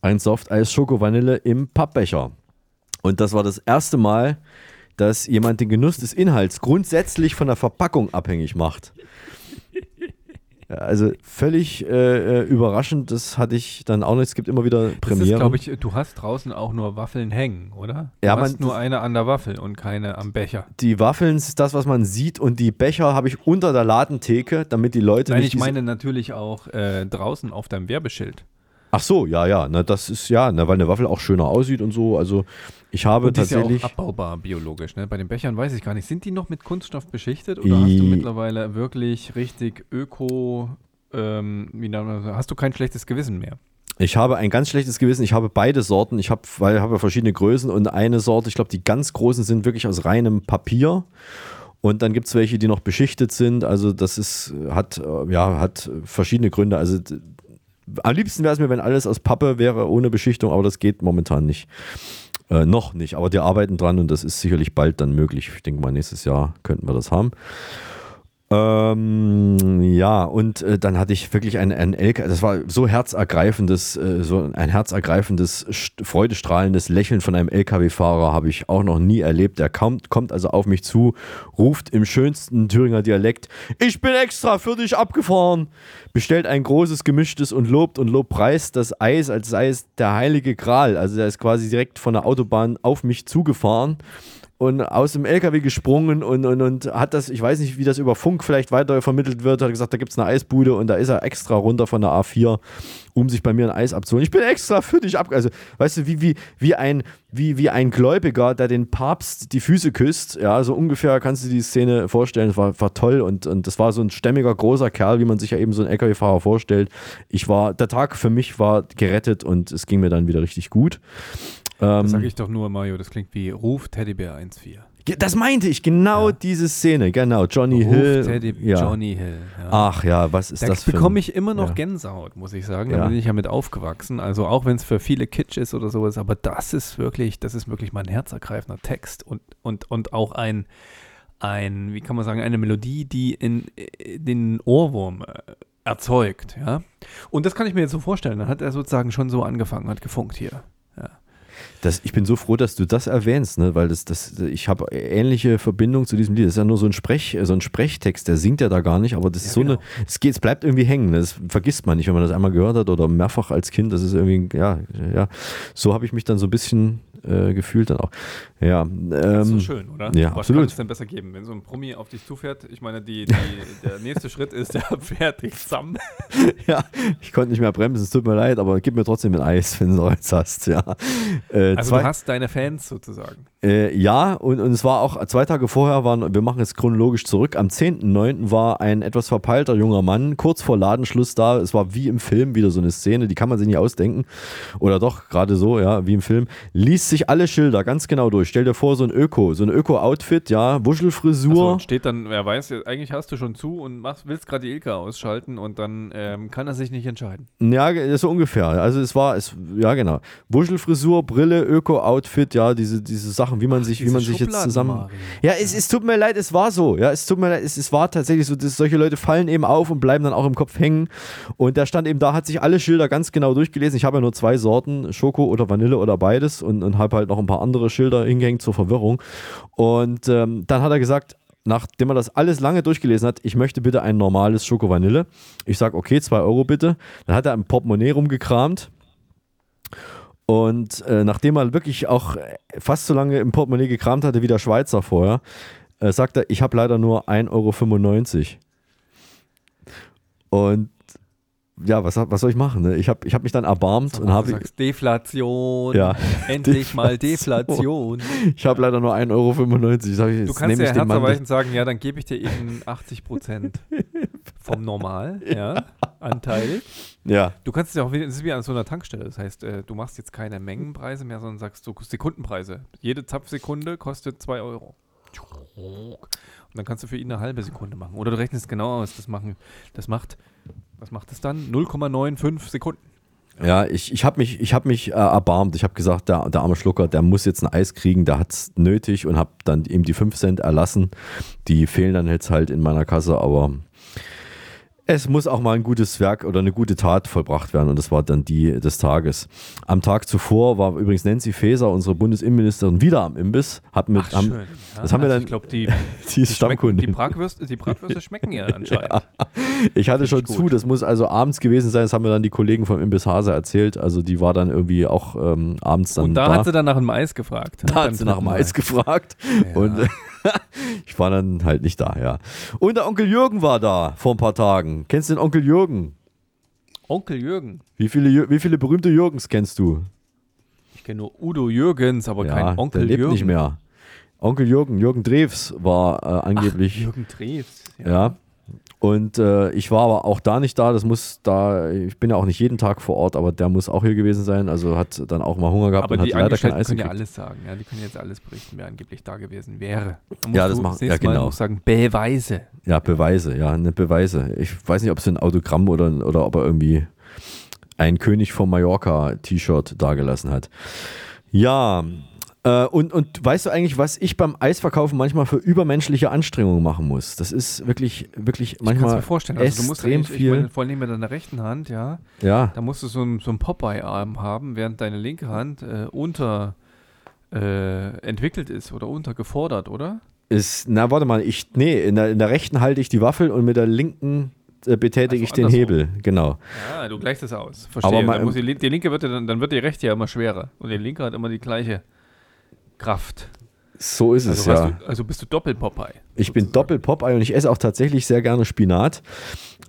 ein Softeis Schoko-Vanille im Pappbecher. Und das war das erste Mal, dass jemand den Genuss des Inhalts grundsätzlich von der Verpackung abhängig macht. Also völlig äh, äh, überraschend, das hatte ich dann auch nicht. Es gibt immer wieder Premieren. glaube ich, du hast draußen auch nur Waffeln hängen, oder? Du Ja, hast man- nur eine an der Waffel und keine am Becher. die Waffeln ist das, was man sieht, und die Becher habe ich unter der Ladentheke, damit die Leute Nein, nicht. ich meine natürlich auch äh, draußen auf deinem Werbeschild. Ach so, ja, ja, na, das ist ja, na, weil eine Waffel auch schöner aussieht und so. Also ich habe Und die ist ja tatsächlich. auch abbaubar biologisch. Ne? Bei den Bechern weiß ich gar nicht. Sind die noch mit Kunststoff beschichtet oder hast du mittlerweile wirklich richtig öko, ähm, hast du kein schlechtes Gewissen mehr? Ich habe ein ganz schlechtes Gewissen. Ich habe beide Sorten. Ich habe, weil ich habe verschiedene Größen und eine Sorte, ich glaube, die ganz großen sind wirklich aus reinem Papier. Und dann gibt es welche, die noch beschichtet sind. Also das ist, hat, äh, ja, hat verschiedene Gründe. Also am liebsten wäre es mir, wenn alles aus Pappe wäre, ohne Beschichtung, aber das geht momentan nicht. Äh, noch nicht, aber die arbeiten dran und das ist sicherlich bald dann möglich. Ich denke mal, nächstes Jahr könnten wir das haben. Ähm, ja, und äh, dann hatte ich wirklich ein, ein LK, das war so herzergreifendes, äh, so ein herzergreifendes, st- freudestrahlendes Lächeln von einem LKW-Fahrer habe ich auch noch nie erlebt. Der kommt, kommt also auf mich zu, ruft im schönsten Thüringer Dialekt, ich bin extra für dich abgefahren, bestellt ein großes gemischtes und lobt und lobpreist das Eis, als sei es der heilige Gral. Also der ist quasi direkt von der Autobahn auf mich zugefahren und aus dem LKW gesprungen und, und, und hat das, ich weiß nicht, wie das über Funk vielleicht weiter vermittelt wird, hat gesagt, da gibt es eine Eisbude und da ist er extra runter von der A4, um sich bei mir ein Eis abzuholen. Ich bin extra für dich ab. Also, weißt du, wie, wie, wie, ein, wie, wie ein Gläubiger, der den Papst die Füße küsst. Ja, so ungefähr kannst du die Szene vorstellen. Das war, war toll und, und das war so ein stämmiger, großer Kerl, wie man sich ja eben so einen LKW-Fahrer vorstellt. Ich war, der Tag für mich war gerettet und es ging mir dann wieder richtig gut. Das Ähm, sage ich doch nur, Mario. Das klingt wie Ruf Teddybär 1.4. Ge- Das meinte ich, genau diese Szene, genau. Johnny Ruf Hill. Teddy, ja. Johnny Hill. Ja. Ach ja, was ist da das für bekomme ein- ich immer noch ja. Gänsehaut, muss ich sagen. Da Ja. bin ich ja mit aufgewachsen. Also auch wenn es für viele Kitsch ist oder sowas, aber das ist wirklich, das ist wirklich mein herzergreifender Text und, und, und auch ein, ein, wie kann man sagen, eine Melodie, die in, äh, den Ohrwurm äh, erzeugt, ja. Und das kann ich mir jetzt so vorstellen. Dann hat er sozusagen schon so angefangen, hat gefunkt hier. Ja. Das, ich bin so froh, dass du das erwähnst, ne? weil das, das, ich habe ähnliche Verbindung zu diesem Lied. Das ist ja nur so ein, Sprech, so ein Sprechtext, der singt ja da gar nicht, aber das ist so genau. eine, es, geht, es bleibt irgendwie hängen. ne? Das vergisst man nicht, wenn man das einmal gehört hat oder mehrfach als Kind. Das ist irgendwie, ja, ja. So habe ich mich dann so ein bisschen äh, gefühlt dann auch. Ja, ähm, Das ist so schön, oder? Ja, Was kann absolut. es denn besser geben, wenn so ein Promi auf dich zufährt? Ich meine, die, die, der nächste Schritt ist, der fährt dich zusammen. ja, ich konnte nicht mehr bremsen, es tut mir leid, aber gib mir trotzdem ein Eis, wenn du eins hast, ja. Äh, Also zwei- du hast deine Fans sozusagen. Äh, ja, und, und es war auch zwei Tage vorher, waren, wir machen jetzt chronologisch zurück, am 10.9. war ein etwas verpeilter junger Mann kurz vor Ladenschluss da. Es war wie im Film wieder so eine Szene, die kann man sich nicht ausdenken. Oder doch, gerade so, ja, wie im Film. Liest sich alle Schilder ganz genau durch. Stell dir vor, so ein Öko, so ein Öko-Outfit, ja, Wuschelfrisur. So, und steht dann, wer weiß, eigentlich hast du schon zu und machst, willst gerade die Ilka ausschalten und dann ähm, kann er sich nicht entscheiden. Ja, so ungefähr. Also es war, es, ja genau. Wuschelfrisur, Brille, Öko-Outfit, ja, diese, diese Sachen, wie man sich, wie diese man sich jetzt zusammen. Mario. Ja, es, es tut mir leid, es war so. Ja, es tut mir leid, es, es war tatsächlich so, dass solche Leute fallen eben auf und bleiben dann auch im Kopf hängen. Und der stand eben da, hat sich alle Schilder ganz genau durchgelesen. Ich habe ja nur zwei Sorten, Schoko oder Vanille oder beides und, und habe halt noch ein paar andere Schilder hingehängt zur Verwirrung. Und ähm, dann hat er gesagt, nachdem er das alles lange durchgelesen hat, ich möchte bitte ein normales Schoko-Vanille. Ich sage, okay, zwei Euro bitte. Dann hat er im Portemonnaie rumgekramt. Und äh, nachdem er wirklich auch fast so lange im Portemonnaie gekramt hatte wie der Schweizer vorher, äh, sagt er, ich habe leider nur 1,95 Euro. Und ja, was, was soll ich machen? Ne? Ich habe ich hab mich dann erbarmt und Du habe sagst Deflation, Ja. endlich mal Deflation. ich habe leider nur 1,95 Euro. Sag ich, Du kannst ja herzerweichend sagen, ja, dann gebe ich dir eben 80 Prozent vom Normal, ja, Anteil. Ja. Du kannst es ja auch, das ist wie an so einer Tankstelle. Das heißt, äh, du machst jetzt keine Mengenpreise mehr, sondern sagst so Sekundenpreise. Jede Zapfsekunde kostet 2 Euro. Und dann kannst du für ihn eine halbe Sekunde machen. Oder du rechnest genau aus. Das, machen, das macht, was macht das dann? 0,95 Sekunden. Ja, ich, ich habe mich, ich hab mich äh, erbarmt. Ich habe gesagt, der, der arme Schlucker, der muss jetzt ein Eis kriegen, der hat es nötig und habe dann ihm die 5 Cent erlassen. Die fehlen dann jetzt halt in meiner Kasse, aber es muss auch mal ein gutes Werk oder eine gute Tat vollbracht werden und das war dann die des Tages. Am Tag zuvor war übrigens Nancy Faeser, unsere Bundesinnenministerin, wieder am Imbiss. Hat mit, Ach, haben, schön. Ja, das haben wir also dann, ich glaube, die, die Stammkundin. Die Bratwürste, die Bratwürste schmecken ja anscheinend. Ich hatte schon ich zu, das muss also abends gewesen sein, das haben mir dann die Kollegen vom Imbiss Hase erzählt. Also die war dann irgendwie auch ähm, abends dann Und da, da. hat sie dann nach dem Eis gefragt. Da Beim hat sie nach dem Eis gefragt und ich war dann halt nicht da, ja. Und der Onkel Jürgen war da vor ein paar Tagen. Kennst du den Onkel Jürgen? Onkel Jürgen. Wie viele, wie viele berühmte Jürgens kennst du? Ich kenne nur Udo Jürgens, aber kein Onkel der lebt Jürgen. nicht mehr. Onkel Jürgen, Jürgen Drews war äh, angeblich. Ach, Jürgen Drews. Ja. Und äh, ich war aber auch da nicht da. Das muss da, ich bin ja auch nicht jeden Tag vor Ort, aber der muss auch hier gewesen sein. Also hat dann auch mal Hunger gehabt Aber und die hat leider kein Eis können ja alles sagen. Ja, die können jetzt alles berichten, wer angeblich da gewesen wäre. Ja, das machen- ja, Mal genau. noch sagen, Beweise. Ja, Beweise, ja, ne, Beweise. Ich weiß nicht, ob es ein Autogramm oder, oder ob er irgendwie ein König von Mallorca T-Shirt dagelassen hat. Ja, und, und weißt du eigentlich, was ich beim Eisverkaufen manchmal für übermenschliche Anstrengungen machen muss? Das ist wirklich, wirklich Ich manchmal mir vorstellen. Also du musst extrem ich viel. meine, vor allem mit deiner rechten Hand, ja. Ja. Da musst du so einen so Popeye-Arm haben, während deine linke Hand äh, unter äh, entwickelt ist oder untergefordert, oder? Ist, na, warte mal, ich, nee, in der, in der rechten halte ich die Waffel und mit der linken äh, betätige Also ich den. Hebel, genau. Ja, du gleichst es aus. Verstehe. Aber muss die, die linke wird ja dann, dann wird die rechte ja immer schwerer. Und die linke hat immer die gleiche Kraft. So ist es, also ja. Du, also bist du Doppel-Popeye. Ich bin Doppel-Popeye und ich esse auch tatsächlich sehr gerne Spinat.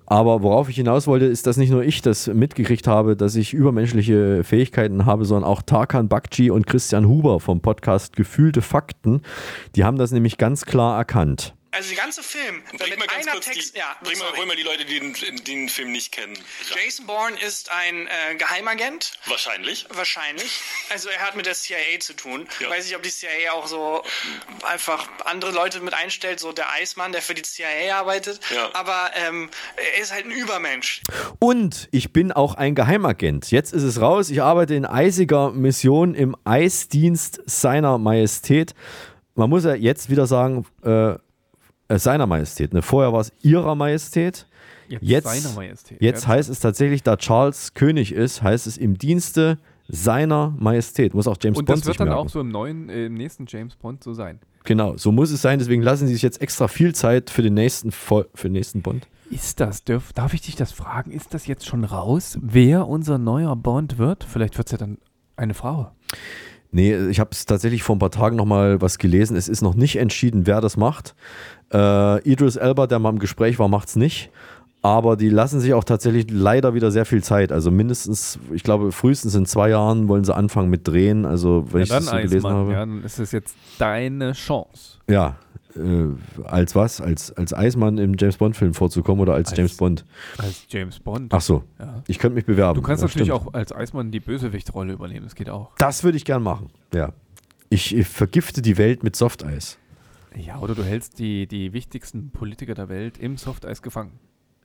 Aber worauf ich hinaus wollte, ist, dass nicht nur ich das mitgekriegt habe, dass ich übermenschliche Fähigkeiten habe, sondern auch Tarkan Bakci und Christian Huber vom Podcast Gefühlte Fakten. Die haben das nämlich ganz klar erkannt. Also der ganze Film Bring mit mal ganz einer kurz Text. die, ja, bring mal, hol mal die Leute, die den, die den Film nicht kennen. Jason Bourne ist ein äh, Geheimagent. Wahrscheinlich. Wahrscheinlich. Also er hat mit der CIA zu tun. Weiß nicht, ob die CIA auch so einfach andere Leute mit einstellt, so der Eismann, der für die CIA arbeitet. Ja. Aber ähm, er ist halt ein Übermensch. Und ich bin auch ein Geheimagent. Jetzt ist es raus. Ich arbeite in eisiger Mission im Eisdienst seiner Majestät. Man muss ja jetzt wieder sagen, äh, äh, seiner Majestät. Ne? Vorher war es ihrer Majestät. Jetzt seiner Majestät. Jetzt Jetzt- heißt es tatsächlich, da Charles König ist, heißt es im Dienste seiner Majestät. Muss auch James Und Bond das wird dann merken. auch so im neuen, äh, im nächsten James Bond so sein. Genau, so muss es sein. Deswegen lassen sie sich jetzt extra viel Zeit für den nächsten, Vol für den nächsten Bond. Ist das, dürf, darf ich dich das fragen? Ist das jetzt schon raus, wer unser neuer Bond wird? Vielleicht wird es ja dann eine Frau. Nee, ich habe es tatsächlich vor ein paar Tagen nochmal was gelesen. Es ist noch nicht entschieden, wer das macht. Äh, Idris Elba, der mal im Gespräch war, macht es nicht. Aber die lassen sich auch tatsächlich leider wieder sehr viel Zeit. Also mindestens, ich glaube, frühestens in zwei Jahren wollen sie anfangen mit Drehen. Also, wenn Ja, ich das so gelesen Eismann, habe. ja, dann ist es jetzt deine Chance. Ja, äh, als was? Als, als Eismann im James Bond-Film vorzukommen oder als, Als- James Bond? Als James Bond. Ach so, Ja. ich könnte mich bewerben. Du kannst Ja, natürlich stimmt. auch als Eismann die Bösewichtrolle übernehmen, das geht auch. Das würde ich gern machen, ja. Ich, ich vergifte die Welt mit Softeis. Ja, oder du hältst die, die wichtigsten Politiker der Welt im Softeis gefangen.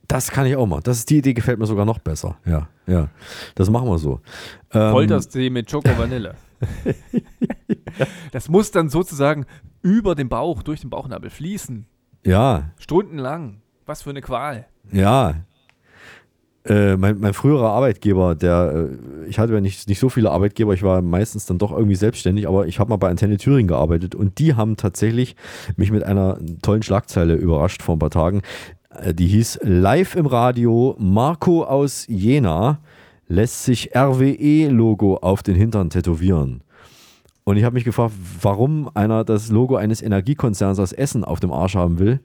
Das kann ich auch mal. Das ist die Idee, gefällt mir sogar noch besser. Ja, ja. Das machen wir so. Ähm, Folterst sie mit Choco Vanille. das muss dann sozusagen über den Bauch, durch den Bauchnabel fließen. Ja, Stundenlang. Was für eine Qual. ja. Äh, mein, mein früherer Arbeitgeber, der, äh, ich hatte ja nicht, nicht so viele Arbeitgeber, ich war meistens dann doch irgendwie selbstständig, aber ich habe mal bei Antenne Thüringen gearbeitet und die haben tatsächlich mich mit einer tollen Schlagzeile überrascht vor ein paar Tagen. Äh, die hieß Live im Radio, Marco aus Jena lässt sich RWE-Logo auf den Hintern tätowieren. Und ich habe mich gefragt, warum einer das Logo eines Energiekonzerns aus Essen auf dem Arsch haben will.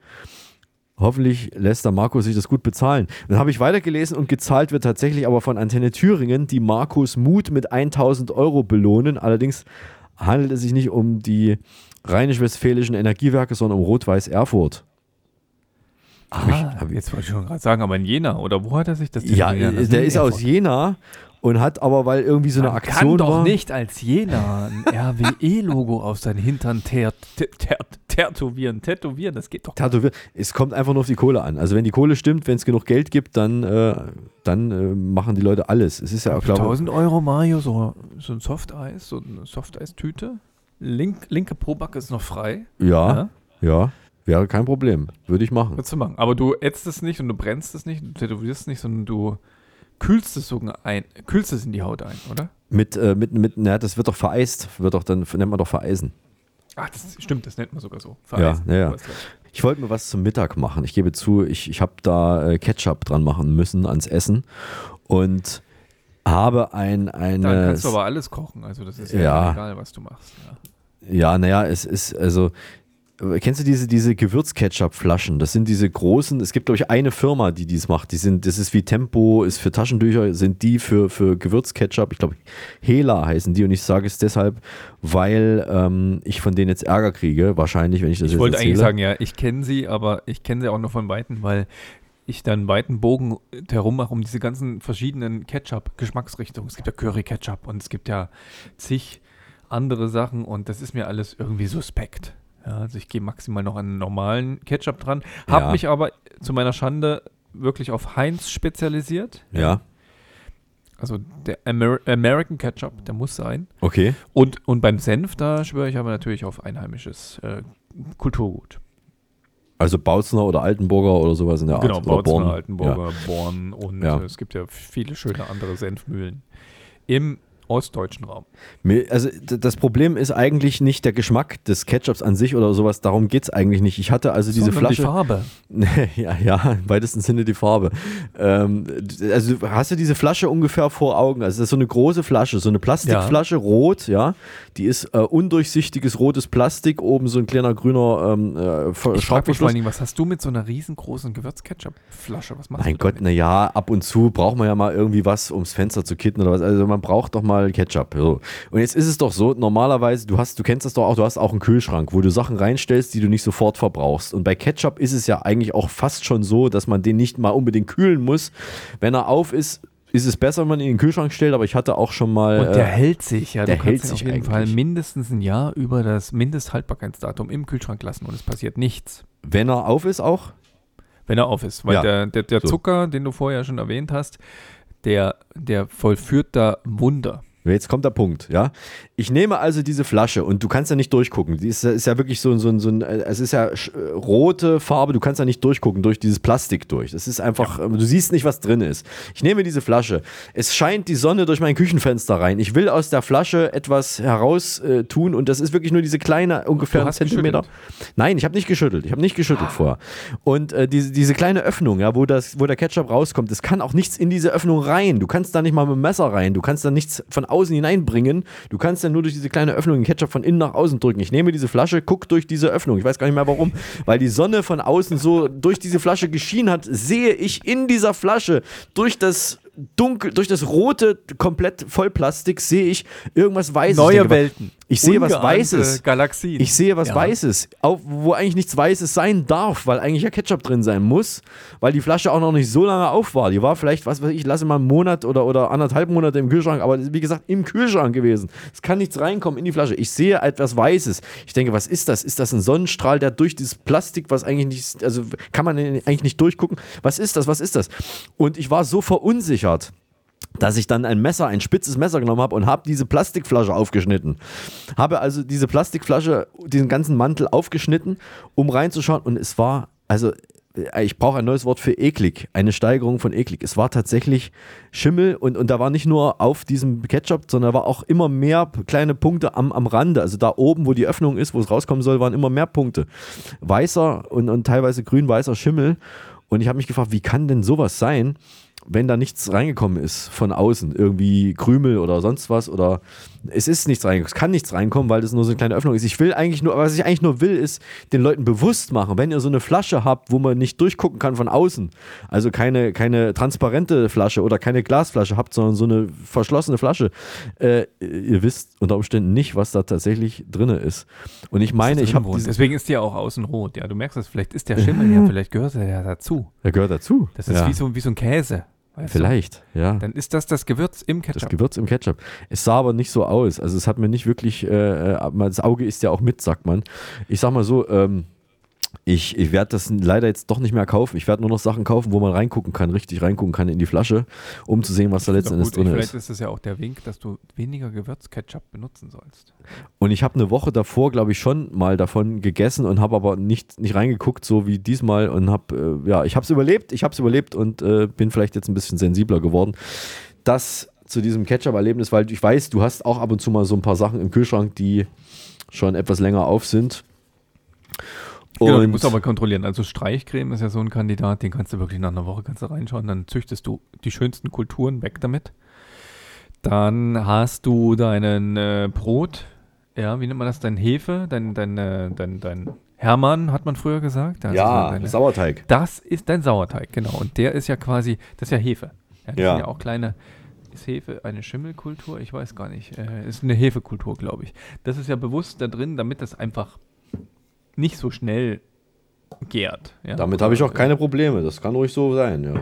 Hoffentlich lässt der Marco sich das gut bezahlen. Dann habe ich weitergelesen und gezahlt wird tatsächlich aber von Antenne Thüringen, die Marcos Mut mit 1000 Euro belohnen. Allerdings handelt es sich nicht um die rheinisch-westfälischen Energiewerke, sondern um Rot-Weiß Erfurt. Ah, jetzt wollte ich schon gerade sagen, aber in Jena, oder wo hat er sich das Ja, der ist aus. Jena und hat aber, weil irgendwie so eine Man Aktion kann doch war. nicht als Jena ein RWE-Logo auf seinen Hintern ter- ter- ter- tätowieren. Tätowieren, das geht doch. Tätowieren. Es kommt einfach nur auf die Kohle an. Also wenn die Kohle stimmt, wenn es genug Geld gibt, dann, äh, dann äh, machen die Leute alles. Es ist ja glaube 1000 Euro, Mario, so, so ein Softeis, so eine Softeis-Tüte. Link, linke Probacke ist noch frei. Ja, ja, wäre kein Problem. Würde ich machen. Würdest du machen. Aber du ätzt es nicht und du brennst es nicht, du tätowierst es nicht, sondern du kühlst es sogar ein, kühlst es in die Haut ein, oder? Mit, äh, mit, mit, na, das wird doch vereist, wird doch dann, nennt man doch vereisen. Ach, das stimmt, das nennt man sogar so. Ja, Vereisen, ja, ja. recht. Ich wollte mir was zum Mittag machen. Ich gebe zu, ich, ich habe da äh, Ketchup dran machen müssen ans Essen und habe ein, eine. Dann kannst du aber alles kochen, also das ist ja, Ja. egal, was du machst. Ja. Ja, naja, es ist, also, kennst du diese, diese Gewürzketchup-Flaschen? Das sind diese großen, es gibt, glaube ich, eine Firma, die dies macht. Die sind, das ist wie Tempo, ist für Taschentücher, sind die für, für Gewürzketchup. Ich glaube, Hela heißen die und ich sage es deshalb, weil ähm, ich von denen jetzt Ärger kriege, wahrscheinlich, wenn ich das Ich jetzt wollte erzähle. eigentlich sagen, ja, ich kenne sie, aber ich kenne sie auch nur von Weitem, weil ich dann einen weiten Bogen herum mache um diese ganzen verschiedenen Ketchup-Geschmacksrichtungen. Es gibt ja Curry-Ketchup und es gibt ja zig andere Sachen und das ist mir alles irgendwie suspekt. Ja, also ich gehe maximal noch an einen normalen Ketchup dran, habe Ja. mich aber zu meiner Schande wirklich auf Heinz spezialisiert. Ja. Also der Amer American Ketchup, der muss sein. Okay. Und, und beim Senf, da schwöre ich aber natürlich auf einheimisches äh, Kulturgut. Also Bautzner oder Altenburger oder sowas in der Art. Genau, Bautzner, Born. Altenburger, Ja. Born und Ja. äh, es gibt ja viele schöne andere Senfmühlen im ostdeutschen Raum. Also das Problem ist eigentlich nicht der Geschmack des Ketchups an sich oder sowas, darum geht es eigentlich nicht. Ich hatte also diese Sondern die Flasche. Farbe. ja, ja, im weitesten Sinne die Farbe. Ähm, also hast du diese Flasche ungefähr vor Augen? Also das ist so eine große Flasche, so eine Plastikflasche, rot, ja. Die ist äh, undurchsichtiges rotes Plastik, oben so ein kleiner grüner ähm, äh, Ich frage mich vor allen Dingen, was hast du mit so einer riesengroßen Gewürzketchup-Flasche? Was machst Mein du Gott, na ja, ab und zu braucht man ja mal irgendwie was, ums Fenster zu kitten oder was. Also man braucht doch mal Ketchup. So. Und jetzt ist es doch so, normalerweise, du hast, du kennst das doch auch, du hast auch einen Kühlschrank, wo du Sachen reinstellst, die du nicht sofort verbrauchst. Und bei Ketchup ist es ja eigentlich auch fast schon so, dass man den nicht mal unbedingt kühlen muss. Wenn er auf ist, ist es besser, wenn man ihn in den Kühlschrank stellt, aber ich hatte auch schon mal. Und der äh, hält sich, ja. der du hält sich auf jeden eigentlich. Fall mindestens ein Jahr über das Mindesthaltbarkeitsdatum im Kühlschrank lassen und es passiert nichts. Wenn er auf ist auch? Wenn er auf ist. Weil Ja. der, der, der So. Zucker, den du vorher schon erwähnt hast, der, der vollführt da Wunder. Jetzt kommt der Punkt, ja. Ich nehme also diese Flasche und du kannst ja nicht durchgucken. Die ist, ist ja wirklich so, so, so ein, äh, es ist ja äh, rote Farbe, du kannst ja nicht durchgucken durch dieses Plastik durch. Das ist einfach, äh, du siehst nicht, was drin ist. Ich nehme diese Flasche. Es scheint die Sonne durch mein Küchenfenster rein. Ich will aus der Flasche etwas heraus äh, tun und das ist wirklich nur diese kleine, ungefähr einen Zentimeter. Nein, ich habe nicht geschüttelt. Ich habe nicht geschüttelt vorher. Und äh, diese, diese kleine Öffnung, ja, wo, das, wo der Ketchup rauskommt, es kann auch nichts in diese Öffnung rein. Du kannst da nicht mal mit dem Messer rein. Du kannst da nichts von außen hineinbringen. Du kannst dann nur durch diese kleine Öffnung den Ketchup von innen nach außen drücken. Ich nehme diese Flasche, guck durch diese Öffnung. Ich weiß gar nicht mehr warum, weil die Sonne von außen so durch diese Flasche geschienen hat, sehe ich in dieser Flasche durch das dunkel, durch das rote, komplett Vollplastik sehe ich irgendwas Weißes. Neue Welten. Ich sehe was Weißes. Galaxien. Ich sehe was Ja. Weißes, auf, wo eigentlich nichts Weißes sein darf, weil eigentlich ja Ketchup drin sein muss, weil die Flasche auch noch nicht so lange auf war. Die war vielleicht, was weiß ich, lasse mal einen Monat oder, oder anderthalb Monate im Kühlschrank, aber wie gesagt, im Kühlschrank gewesen. Es kann nichts reinkommen in die Flasche. Ich sehe etwas Weißes. Ich denke, was ist das? Ist das ein Sonnenstrahl, der durch dieses Plastik, was eigentlich nicht, also kann man eigentlich nicht durchgucken? Was ist das? Was ist das? Und ich war so verunsichert dass ich dann ein Messer, ein spitzes Messer genommen habe und habe diese Plastikflasche aufgeschnitten. Habe also diese Plastikflasche, diesen ganzen Mantel aufgeschnitten, um reinzuschauen und es war, also äh, ich brauche ein neues Wort für eklig, eine Steigerung von eklig. Es war tatsächlich Schimmel und, und da war nicht nur auf diesem Ketchup, sondern da war auch immer mehr kleine Punkte am, am Rande. Also da oben, wo die Öffnung ist, wo es rauskommen soll, waren immer mehr Punkte. Weißer und, und teilweise grün-weißer Schimmel. Und ich habe mich gefragt, wie kann denn sowas sein? Wenn da nichts reingekommen ist von außen, irgendwie Krümel oder sonst was oder es ist nichts reingekommen, es kann nichts reinkommen, weil das nur so eine kleine Öffnung ist. Ich will eigentlich nur, was ich eigentlich nur will, ist den Leuten bewusst machen, wenn ihr so eine Flasche habt, wo man nicht durchgucken kann von außen, also keine, keine transparente Flasche oder keine Glasflasche habt, sondern so eine verschlossene Flasche, äh, ihr wisst unter Umständen nicht, was da tatsächlich drin ist. Und ich meine, ich habe Deswegen ist die ja auch außen rot. Ja, du merkst es, vielleicht ist der Schimmel ja, vielleicht gehört er ja dazu. Der gehört dazu. Das ist ja. wie, so, wie so ein Käse. Weißt Vielleicht, du? ja. Dann ist das das Gewürz im Ketchup. Das Gewürz im Ketchup. Es sah aber nicht so aus. Also es hat mir nicht wirklich, äh, das Auge ist ja auch mit, sagt man. Ich sag mal so, ähm, ich, ich werde das leider jetzt doch nicht mehr kaufen. Ich werde nur noch Sachen kaufen, wo man reingucken kann, richtig reingucken kann in die Flasche, um zu sehen, was da letzten Endes drin ist. Vielleicht ist es ja auch der Wink, dass du weniger Gewürzketchup benutzen sollst. Und ich habe eine Woche davor, glaube ich, schon mal davon gegessen und habe aber nicht, nicht reingeguckt, so wie diesmal. Und habe, äh, ja, ich habe es überlebt, ich habe es überlebt und äh, bin vielleicht jetzt ein bisschen sensibler geworden. Das zu diesem Ketchup-Erlebnis, weil ich weiß, du hast auch ab und zu mal so ein paar Sachen im Kühlschrank, die schon etwas länger auf sind. Und genau, du musst aber kontrollieren. Also Streichcreme ist ja so ein Kandidat, den kannst du wirklich nach einer Woche kannst du reinschauen, dann züchtest du die schönsten Kulturen weg damit. Dann hast du deinen äh, Brot, ja, wie nennt man das, dein Hefe, dein, dein, äh, dein, dein Hermann, hat man früher gesagt. Ja, deine, Sauerteig. Das ist dein Sauerteig, genau. Und der ist ja quasi, das ist ja Hefe. Ja, das ja. sind ja auch kleine, ist Hefe eine Schimmelkultur? Ich weiß gar nicht. Äh, ist eine Hefekultur, glaube ich. Das ist ja bewusst da drin, damit das einfach nicht so schnell gärt. Ja? Damit habe ich auch keine Probleme. Das kann ruhig so sein, ja.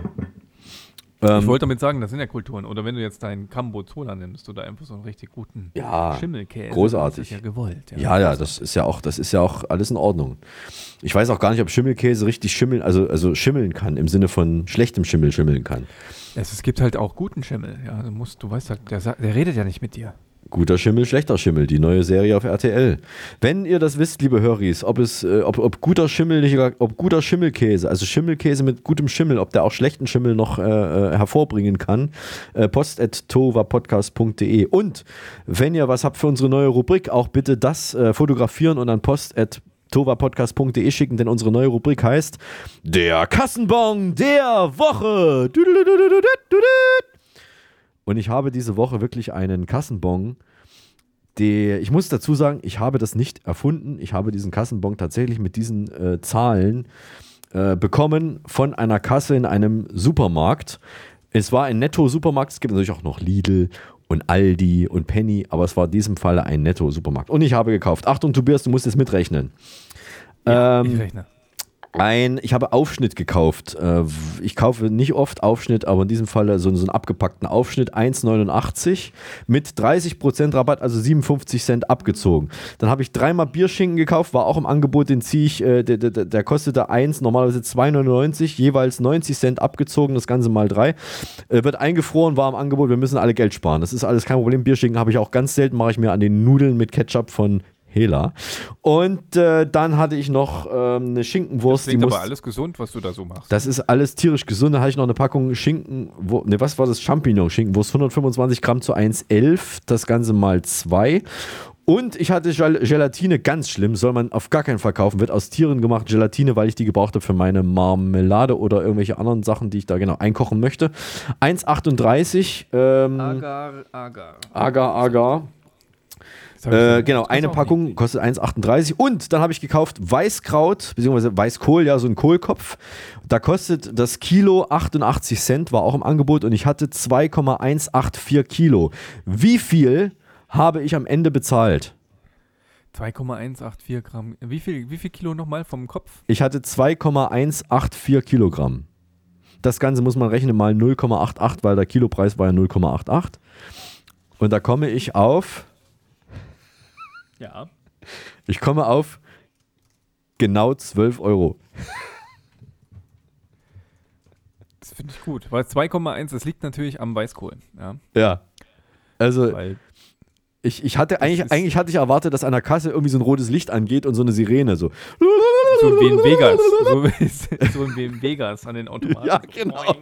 Ich ähm, wollte damit sagen, das sind ja Kulturen. Oder wenn du jetzt deinen Cambozola nimmst, da einfach so einen richtig guten ja, Schimmelkäse. Großartig. Das ist ja gewollt. Ja, ja, ja, das ist ja auch, das ist ja auch alles in Ordnung. Ich weiß auch gar nicht, ob Schimmelkäse richtig schimmeln, also, also schimmeln kann, im Sinne von schlechtem Schimmel schimmeln kann. Es, es gibt halt auch guten Schimmel. Ja, du musst, du weißt halt, der, der redet ja nicht mit dir. Guter Schimmel, schlechter Schimmel, die neue Serie auf RTL. Wenn ihr das wisst, liebe Höris, ob es, äh, ob, ob guter Schimmel, nicht, ob guter Schimmelkäse, also Schimmelkäse mit gutem Schimmel, ob der auch schlechten Schimmel noch äh, hervorbringen kann, äh, post.tovapodcast.de. Und wenn ihr was habt für unsere neue Rubrik, auch bitte das äh, fotografieren und an post@ tovapodcast.de schicken, denn unsere neue Rubrik heißt Der Kassenbon der Woche. Und ich habe diese Woche wirklich einen Kassenbon. Der, ich muss dazu sagen, ich habe das nicht erfunden. Ich habe diesen Kassenbon tatsächlich mit diesen äh, Zahlen äh, bekommen von einer Kasse in einem Supermarkt. Es war ein Netto-Supermarkt. Es gibt natürlich auch noch Lidl und Aldi und Penny, aber es war in diesem Falle ein Netto-Supermarkt. Und ich habe gekauft. Achtung, Tobias, du musst jetzt mitrechnen. Ja, ähm, ich rechne. Ein, ich habe Aufschnitt gekauft. Äh, Ich kaufe nicht oft Aufschnitt, aber in diesem Fall so, so einen abgepackten Aufschnitt 1,89 mit 30% Rabatt, also 57 Cent abgezogen. Dann habe ich dreimal Bierschinken gekauft, war auch im Angebot, den ziehe ich, äh, der, der, der kostete 1, normalerweise 2,99, jeweils 90 Cent abgezogen, das Ganze mal 3. Äh, wird eingefroren, war im Angebot, wir müssen alle Geld sparen. Das ist alles kein Problem. Bierschinken habe ich auch ganz selten, mache ich mir an den Nudeln mit Ketchup von Hela. Und äh, dann hatte ich noch ähm, eine Schinkenwurst. Klingt die aber alles gesund, was du da so machst. das ist alles tierisch gesund. Da hatte ich noch eine Packung Schinken. Ne, was war das? Champignon-Schinkenwurst. 125 Gramm zu 1,11. Das Ganze mal 2. Und ich hatte Gel Gelatine, ganz schlimm, soll man auf gar keinen Fall kaufen. Wird aus Tieren gemacht, Gelatine, weil ich die gebraucht habe für meine Marmelade oder irgendwelche anderen Sachen, die ich da genau einkochen möchte. 1,38. Ähm, Agar, Agar. Agar, Agar. Äh, genau, eine Packung kostet 1,38 und dann habe ich gekauft Weißkraut, beziehungsweise Weißkohl, ja, so ein Kohlkopf. Da kostet das Kilo 88 Cent, war auch im Angebot und ich hatte 2,184 Kilo. Wie viel habe ich am Ende bezahlt? 2,184 Gramm. Wie viel, wie viel Kilo nochmal vom Kopf? Ich hatte 2,184 Kilogramm. Das Ganze muss man rechnen mal 0,88, weil der Kilopreis war ja 0,88. Und da komme ich auf Ja. Ich komme auf genau 12 Euro. Das finde ich gut. Weil 2,1, das liegt natürlich am Weißkohl. Ja. Ja. Also, Weil ich, ich hatte eigentlich, eigentlich hatte ich erwartet, dass an der Kasse irgendwie so ein rotes Licht angeht und so eine Sirene so. So wie in Vegas. So so wie in Vegas an den Automaten. Ja, genau.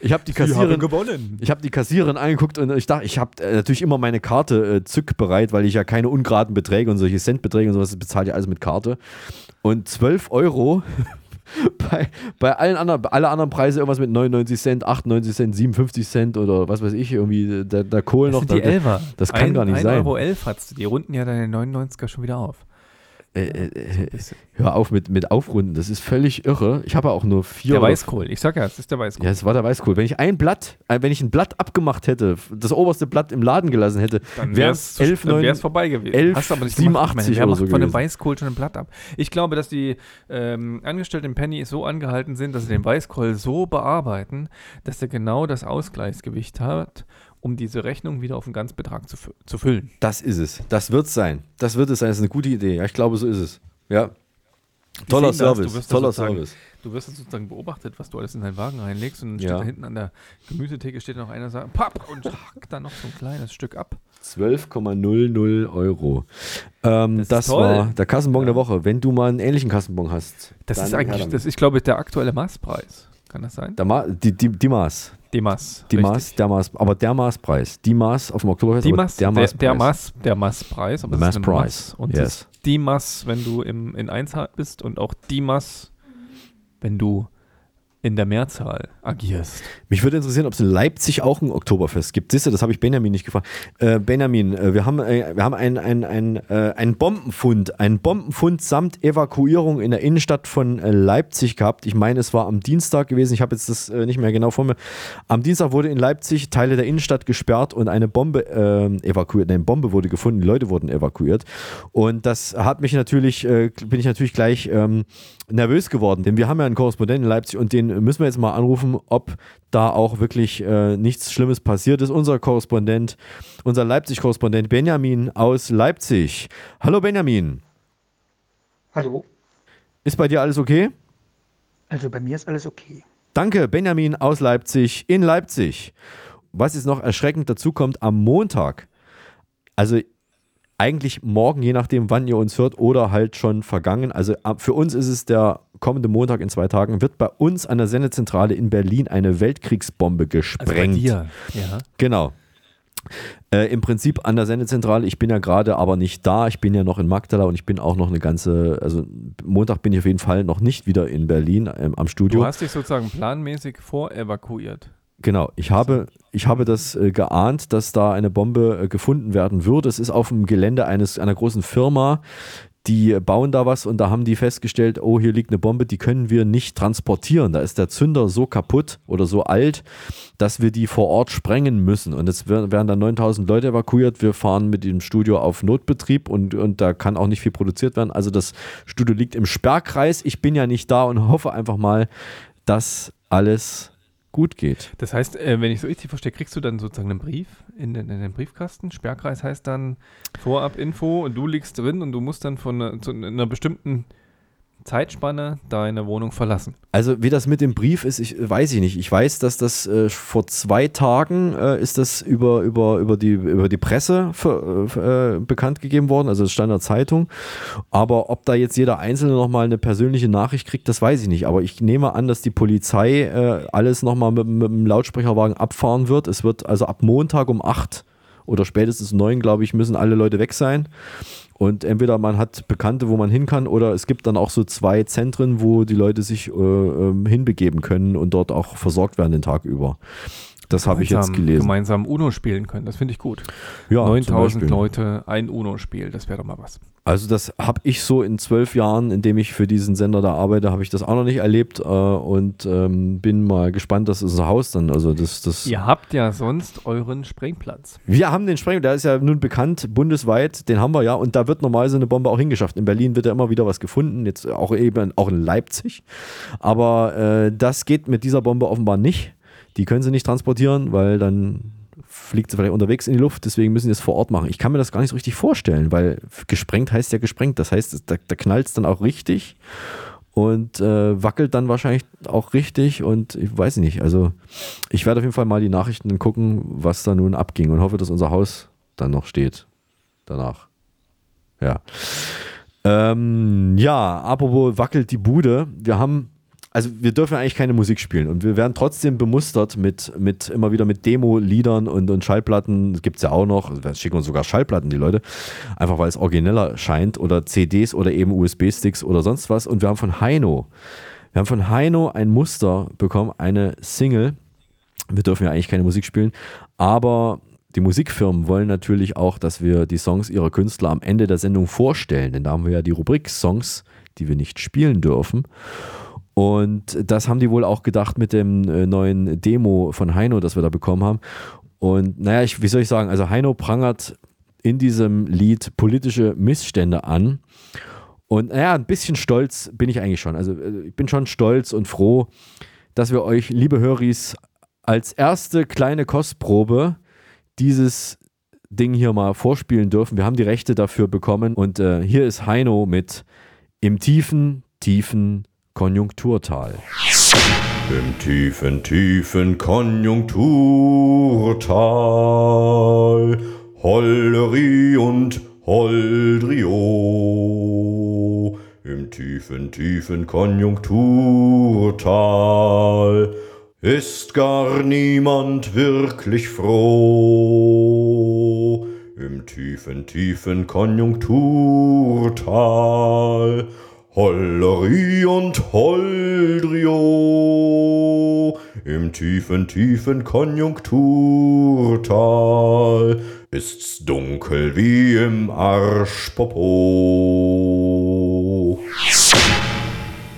Ich habe die Kassiererin gewonnen. Ich habe die Kassiererin angeguckt und ich dachte, ich habe äh, natürlich immer meine Karte äh, zückbereit, weil ich ja keine ungeraden Beträge und solche Centbeträge und sowas das bezahle ich alles mit Karte. Und 12 Euro bei, bei allen anderen, alle anderen Preise irgendwas mit 99 Cent, 98 Cent, 57 Cent oder was weiß ich, irgendwie der, der Kohl Das noch. sind die da- Elfer. Das kann Ein- gar nicht 1 sein. Euro 11 hat's. Die runden ja deine 99er schon wieder auf. Äh, äh, äh, hör auf mit, mit Aufrunden, das ist völlig irre. Ich habe auch nur vier. Der Weißkohl. Ich sag ja, es ist der Weißkohl. Ja, es war der Weißkohl. Wenn ich ein Blatt, wenn ich ein Blatt abgemacht hätte, das oberste Blatt im Laden gelassen hätte, Dann wär's es zu- 11, dann 9, wär's vorbei gewesen. 11, Hast du aber nicht gemacht. Ich meine, 87 wer oder macht so von dem. Weißkohl schon ein Blatt ab? Ich glaube, dass die ähm, Angestellten im Penny so angehalten sind, dass sie den Weißkohl so bearbeiten, dass er genau das Ausgleichsgewicht hat, um diese Rechnung wieder auf den Ganzbetrag zu, zu füllen. Das ist es. Das wird es sein. Das wird es sein. Das ist eine gute Idee. Ja, ich glaube, so ist es. Ja. Die Toller das, Service. Du wirst da Toller Service. Du wirst das sozusagen beobachtet, was du alles in deinen Wagen reinlegst und dann steht Ja. da hinten an der Gemüsetheke steht noch einer sagt, papp und hackt da noch so ein kleines Stück ab. 12,00 Euro. Ähm, das toll. war der Kassenbon der Woche. Wenn du mal einen ähnlichen Kassenbon hast. Das dann ist eigentlich, das ist glaube ich der aktuelle Maßpreis. Kann das sein? Der Ma die, die, die Maß. Die Maß. Die richtig. Maß, der Maß, aber der Maßpreis. Die Maß auf dem Oktoberfest. Maß, der der, Maßpreis. der Maß, der Maßpreis, aber Mass Price, und yes. Maß, wenn du im, in Einzahl bist und auch die Maß, wenn du in der Mehrzahl agierst. Mich würde interessieren, ob es in Leipzig auch ein Oktoberfest gibt. Siehst du, das habe ich Benjamin nicht gefragt. Äh, Benjamin, äh, wir haben, äh, wir haben einen ein, ein, äh, einen Bombenfund, einen Bombenfund samt Evakuierung in der Innenstadt von äh, Leipzig gehabt. Ich meine, es war am Dienstag gewesen. Ich habe jetzt das äh, nicht mehr genau vor mir. Am Dienstag wurde in Leipzig Teile der Innenstadt gesperrt und eine Bombe evakuiert. Eine Bombe wurde gefunden, die Leute wurden evakuiert. Und das hat mich natürlich, bin ich natürlich gleich ähm, nervös geworden, denn wir haben ja einen Korrespondenten in Leipzig und den müssen wir jetzt mal anrufen, ob da auch wirklich äh, nichts Schlimmes passiert ist. Unser Korrespondent, unser Leipzig-Korrespondent Benjamin aus Leipzig. Hallo Benjamin. Hallo. Ist bei dir alles okay? Also bei mir ist alles okay. Danke, Benjamin aus Leipzig in Leipzig. Was jetzt noch erschreckend dazu kommt, am Montag, also eigentlich morgen, je nachdem, wann ihr uns hört, oder halt schon vergangen. Also ab- für uns ist es der kommende Montag in zwei Tagen, wird bei uns an der Sendezentrale in Berlin eine Weltkriegsbombe gesprengt. dir, ja. Genau. Äh, Im Prinzip an der Sendezentrale, ich bin ja gerade aber nicht da, ich bin ja noch in Magdala und ich bin auch noch eine ganze, also Montag bin ich auf jeden Fall noch nicht wieder in Berlin ähm, am Studio. Du hast dich sozusagen planmäßig vorevakuiert. Genau, ich habe, ich habe das äh, geahnt, dass da eine Bombe äh, gefunden werden würde. Es ist auf dem Gelände eines, einer großen Firma die bauen da was und da haben die festgestellt, oh, hier liegt eine Bombe, die können wir nicht transportieren. Da ist der Zünder so kaputt oder so alt, dass wir die vor Ort sprengen müssen. Und es werden dann 9000 Leute evakuiert. Wir fahren mit dem Studio auf Notbetrieb und, und da kann auch nicht viel produziert werden. Also das Studio liegt im Sperrkreis. Ich bin ja nicht da und hoffe einfach mal, dass alles gut geht. Das heißt, äh, wenn ich so richtig verstehe, kriegst du dann sozusagen einen Brief in den, in den Briefkasten. Sperrkreis heißt dann vorab Info und du liegst drin und du musst dann von einer, zu einer bestimmten Zeitspanne deine Wohnung verlassen. Also wie das mit dem Brief ist, ich weiß ich nicht. Ich weiß, dass das äh, vor zwei Tagen äh, ist das über, über, über, die, über die Presse für, äh, bekannt gegeben worden, also das stand in der Zeitung. Aber ob da jetzt jeder Einzelne nochmal eine persönliche Nachricht kriegt, das weiß ich nicht. Aber ich nehme an, dass die Polizei äh, alles nochmal mit, mit dem Lautsprecherwagen abfahren wird. Es wird also ab Montag um 8 oder spätestens 9, glaube ich, müssen alle Leute weg sein. Und entweder man hat Bekannte, wo man hin kann, oder es gibt dann auch so zwei Zentren, wo die Leute sich äh, ähm, hinbegeben können und dort auch versorgt werden den Tag über. Das habe ich jetzt gelesen. Gemeinsam Uno spielen können, das finde ich gut. Ja, 9000 Leute, ein Uno-Spiel, das wäre doch mal was. Also das habe ich so in zwölf Jahren, in dem ich für diesen Sender da arbeite, habe ich das auch noch nicht erlebt äh, und ähm, bin mal gespannt, dass unser Haus dann, also das, das... Ihr habt ja sonst euren Sprengplatz. Wir haben den Sprengplatz, der ist ja nun bekannt, bundesweit, den haben wir ja und da wird normal so eine Bombe auch hingeschafft. In Berlin wird ja immer wieder was gefunden, jetzt auch eben auch in Leipzig, aber äh, das geht mit dieser Bombe offenbar nicht. Die können sie nicht transportieren, weil dann fliegt sie vielleicht unterwegs in die Luft, deswegen müssen sie es vor Ort machen. Ich kann mir das gar nicht so richtig vorstellen, weil gesprengt heißt ja gesprengt. Das heißt, da, da knallt es dann auch richtig und äh, wackelt dann wahrscheinlich auch richtig und ich weiß nicht. Also ich werde auf jeden Fall mal die Nachrichten gucken, was da nun abging und hoffe, dass unser Haus dann noch steht danach. Ja. Ähm, ja, apropos wackelt die Bude. Wir haben also wir dürfen eigentlich keine Musik spielen und wir werden trotzdem bemustert mit, mit immer wieder mit Demo-Liedern und, und Schallplatten. Das gibt es ja auch noch. Wir schicken uns sogar Schallplatten, die Leute. Einfach weil es origineller scheint oder CDs oder eben USB-Sticks oder sonst was. Und wir haben von Heino, wir haben von Heino ein Muster bekommen, eine Single. Wir dürfen ja eigentlich keine Musik spielen, aber die Musikfirmen wollen natürlich auch, dass wir die Songs ihrer Künstler am Ende der Sendung vorstellen, denn da haben wir ja die Rubrik Songs, die wir nicht spielen dürfen. Und das haben die wohl auch gedacht mit dem äh, neuen Demo von Heino, das wir da bekommen haben. Und naja, ich, wie soll ich sagen, also Heino prangert in diesem Lied politische Missstände an. Und naja, ein bisschen stolz bin ich eigentlich schon. Also äh, ich bin schon stolz und froh, dass wir euch, liebe Höris, als erste kleine Kostprobe dieses Ding hier mal vorspielen dürfen. Wir haben die Rechte dafür bekommen und äh, hier ist Heino mit Im tiefen, tiefen Konjunkturtal. Im tiefen, tiefen Konjunkturtal, Hollerie und Holdrio. Im tiefen, tiefen Konjunkturtal ist gar niemand wirklich froh. Im tiefen, tiefen Konjunkturtal Hollerie und Holdrio im tiefen, tiefen Konjunkturtal ist's dunkel wie im Arschpopo.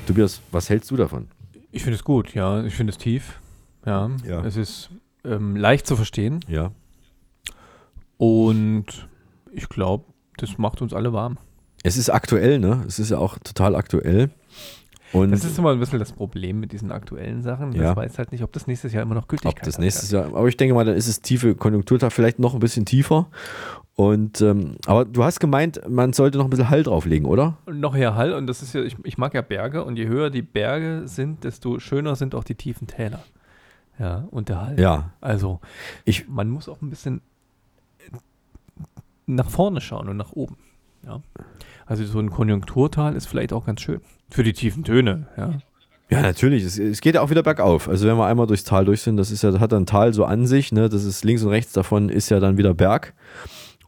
Tobias, was hältst du davon? Ich finde es gut, ja. Ich finde es tief. Ja. Ja. Es ist ähm, leicht zu verstehen. Ja. Und ich glaube, das macht uns alle warm. Es ist aktuell, ne? Es ist ja auch total aktuell. Und das ist immer ein bisschen das Problem mit diesen aktuellen Sachen. Ja. Ich weiß halt nicht, ob das nächstes Jahr immer noch Gültigkeit ob das nächstes Jahr, aber ich denke mal, dann ist es tiefe Konjunkturtag, vielleicht noch ein bisschen tiefer. Und ähm, aber du hast gemeint, man sollte noch ein bisschen Hall drauflegen, oder? Noch mehr Hall und das ist ja, ich, ich mag ja Berge und je höher die Berge sind, desto schöner sind auch die tiefen Täler. Ja, und der Hall. Ja. Also, ich, man muss auch ein bisschen nach vorne schauen und nach oben. Ja. Also so ein Konjunkturtal ist vielleicht auch ganz schön. Für die tiefen Töne, ja. Ja, natürlich. Es, es geht ja auch wieder bergauf. Also wenn wir einmal durchs Tal durch sind, das ist ja, hat ein Tal so an sich, ne? Das ist links und rechts davon ist ja dann wieder Berg.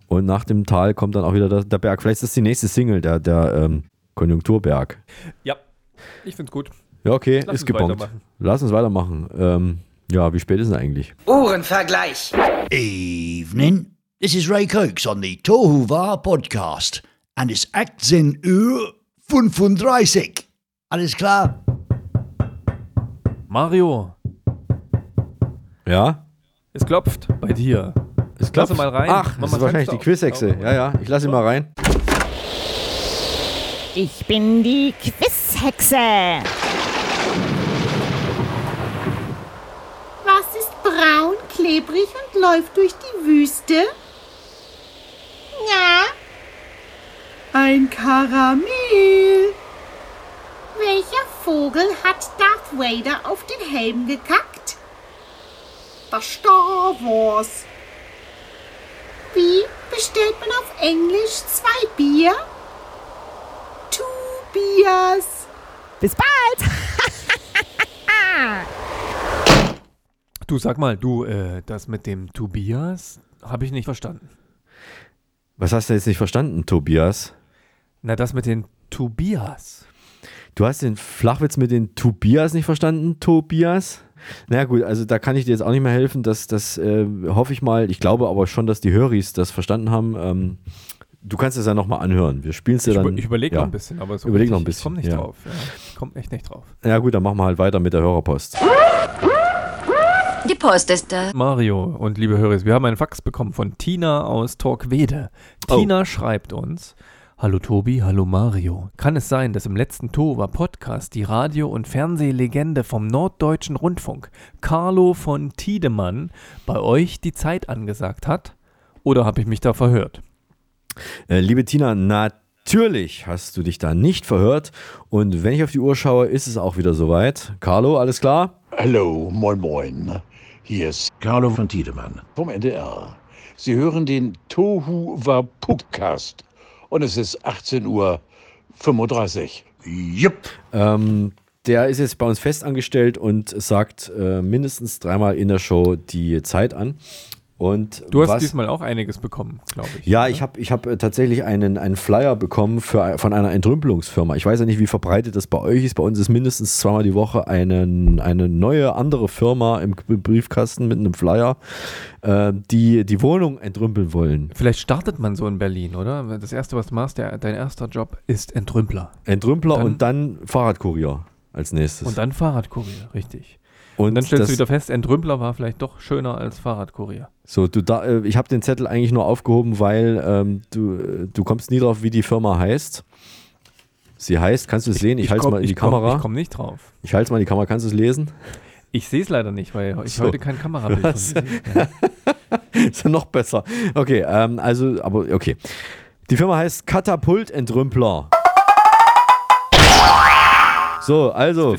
Und nach dem Tal kommt dann auch wieder der, der Berg. Vielleicht ist das die nächste Single, der, der ähm, Konjunkturberg. Ja, ich find's gut. Ja, okay, Lass ist uns gebongt. weitermachen. Lass uns weitermachen. Ähm, ja, wie spät ist es eigentlich? Uhrenvergleich. Evening. This is Ray Cokes on the Tohuwa podcast. An ist 18 Uhr 35. Alles klar? Mario, Ja? es klopft bei dir. Es Lass mal rein. Ach, Mach das mal ist wahrscheinlich Fenster die auf. Quizhexe. Ja, ja, ich lasse ihn mal rein. Ich bin die Quizhexe. Was ist braun, klebrig und läuft durch die Wüste? Ja. Ein Karamell. Welcher Vogel hat Darth Vader auf den Helm gekackt? Das Star Wars. Wie bestellt man auf Englisch zwei Bier? Two Beers. Bis bald. Du sag mal, du, äh, das mit dem Tobias habe ich nicht verstanden. Was hast du jetzt nicht verstanden, Tobias? Na, das mit den Tobias. Du hast den Flachwitz mit den Tobias nicht verstanden, Tobias? Na naja, gut, also da kann ich dir jetzt auch nicht mehr helfen. Das, das äh, hoffe ich mal. Ich glaube aber schon, dass die Höris das verstanden haben. Ähm, du kannst es ja nochmal anhören. Wir spielen es ja Ich, dann. über, ich überlege ja. noch ein bisschen, aber so Überleg richtig, noch ein bisschen. Ich komme nicht ja. drauf. Ja. Ich komme echt nicht drauf. Ja gut, dann machen wir halt weiter mit der Hörerpost. Die Post ist da. Mario und liebe Hörer, wir haben einen Fax bekommen von Tina aus Torquede. Oh. Tina schreibt uns: Hallo Tobi, hallo Mario. Kann es sein, dass im letzten Tova Podcast die Radio- und Fernsehlegende vom Norddeutschen Rundfunk, Carlo von Tiedemann, bei euch die Zeit angesagt hat? Oder habe ich mich da verhört? Äh, liebe Tina, natürlich hast du dich da nicht verhört. Und wenn ich auf die Uhr schaue, ist es auch wieder soweit. Carlo, alles klar? Hallo, moin moin. Hier ist Carlo von Tiedemann. vom NDR. Sie hören den Tohu Podcast und es ist 18.35 Uhr. Jupp. Ähm, der ist jetzt bei uns festangestellt und sagt äh, mindestens dreimal in der Show die Zeit an. Und Du hast was, diesmal auch einiges bekommen, glaube ich. Ja, ich habe ich hab äh, tatsächlich einen, einen Flyer bekommen für, von einer Entrümpelungsfirma. Ich weiß ja nicht, wie verbreitet das bei euch ist. Bei uns ist mindestens zweimal die Woche einen, eine neue andere Firma im Briefkasten mit einem Flyer, äh, die die Wohnung entrümpeln wollen. Vielleicht startet man so in Berlin, oder? Das erste, was du machst, der, dein erster Job ist Entrümpler. Entrümpler Dann- und dann Fahrradkurier als nächstes. Und dann Fahrradkurier, richtig. Und dann stellst das- du wieder fest, Entrümpler war vielleicht doch schöner als Fahrradkurier. So, du da, äh, ich habe den Zettel eigentlich nur aufgehoben, weil ähm, du, äh, du kommst nie drauf, wie die Firma heißt. Sie heißt, kannst du es sehen? Ich, halte es mal in die ich komm- Kamera. Ich komme nicht drauf. Ich halte es mal in die Kamera, kannst du es lesen? Ich sehe es leider nicht, weil ich So. heute kein Kamerabild von dir sehe. Ist ja noch besser. Okay, ähm, also, aber okay. Die Firma heißt Katapultentrümpler. So, also der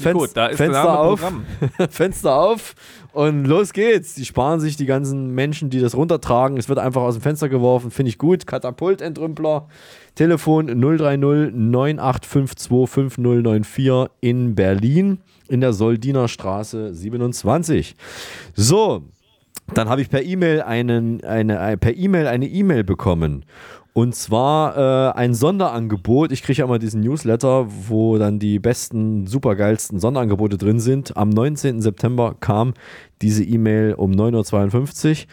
Fenster auf. Fenster auf und los geht's. Die sparen sich die ganzen Menschen, die das runtertragen. Es wird einfach aus dem Fenster geworfen, finde ich gut. Katapultentrümpler, Telefon 030 9852 5094 in Berlin in der Soldiner Straße 27. So, dann habe ich per E-Mail einen, eine, per E-Mail eine E-Mail bekommen. Und zwar äh, ein Sonderangebot. Ich kriege ja immer diesen Newsletter, wo dann die besten, supergeilsten Sonderangebote drin sind. Am 19. September kam diese E-Mail um 9.52 Uhr.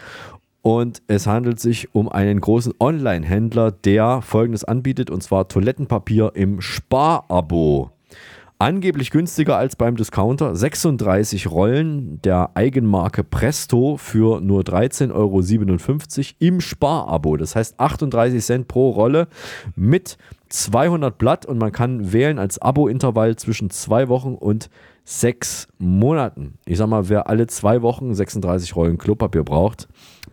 Und es handelt sich um einen großen Online-Händler, der folgendes anbietet, und zwar Toilettenpapier im Sparabo. Angeblich günstiger als beim Discounter. 36 Rollen der Eigenmarke Presto für nur 13,57 Euro im Sparabo. Das heißt 38 Cent pro Rolle mit 200 Blatt und man kann wählen als Abo-Intervall zwischen zwei Wochen und sechs Monaten. Ich sag mal, wer alle zwei Wochen 36 Rollen Klopapier braucht,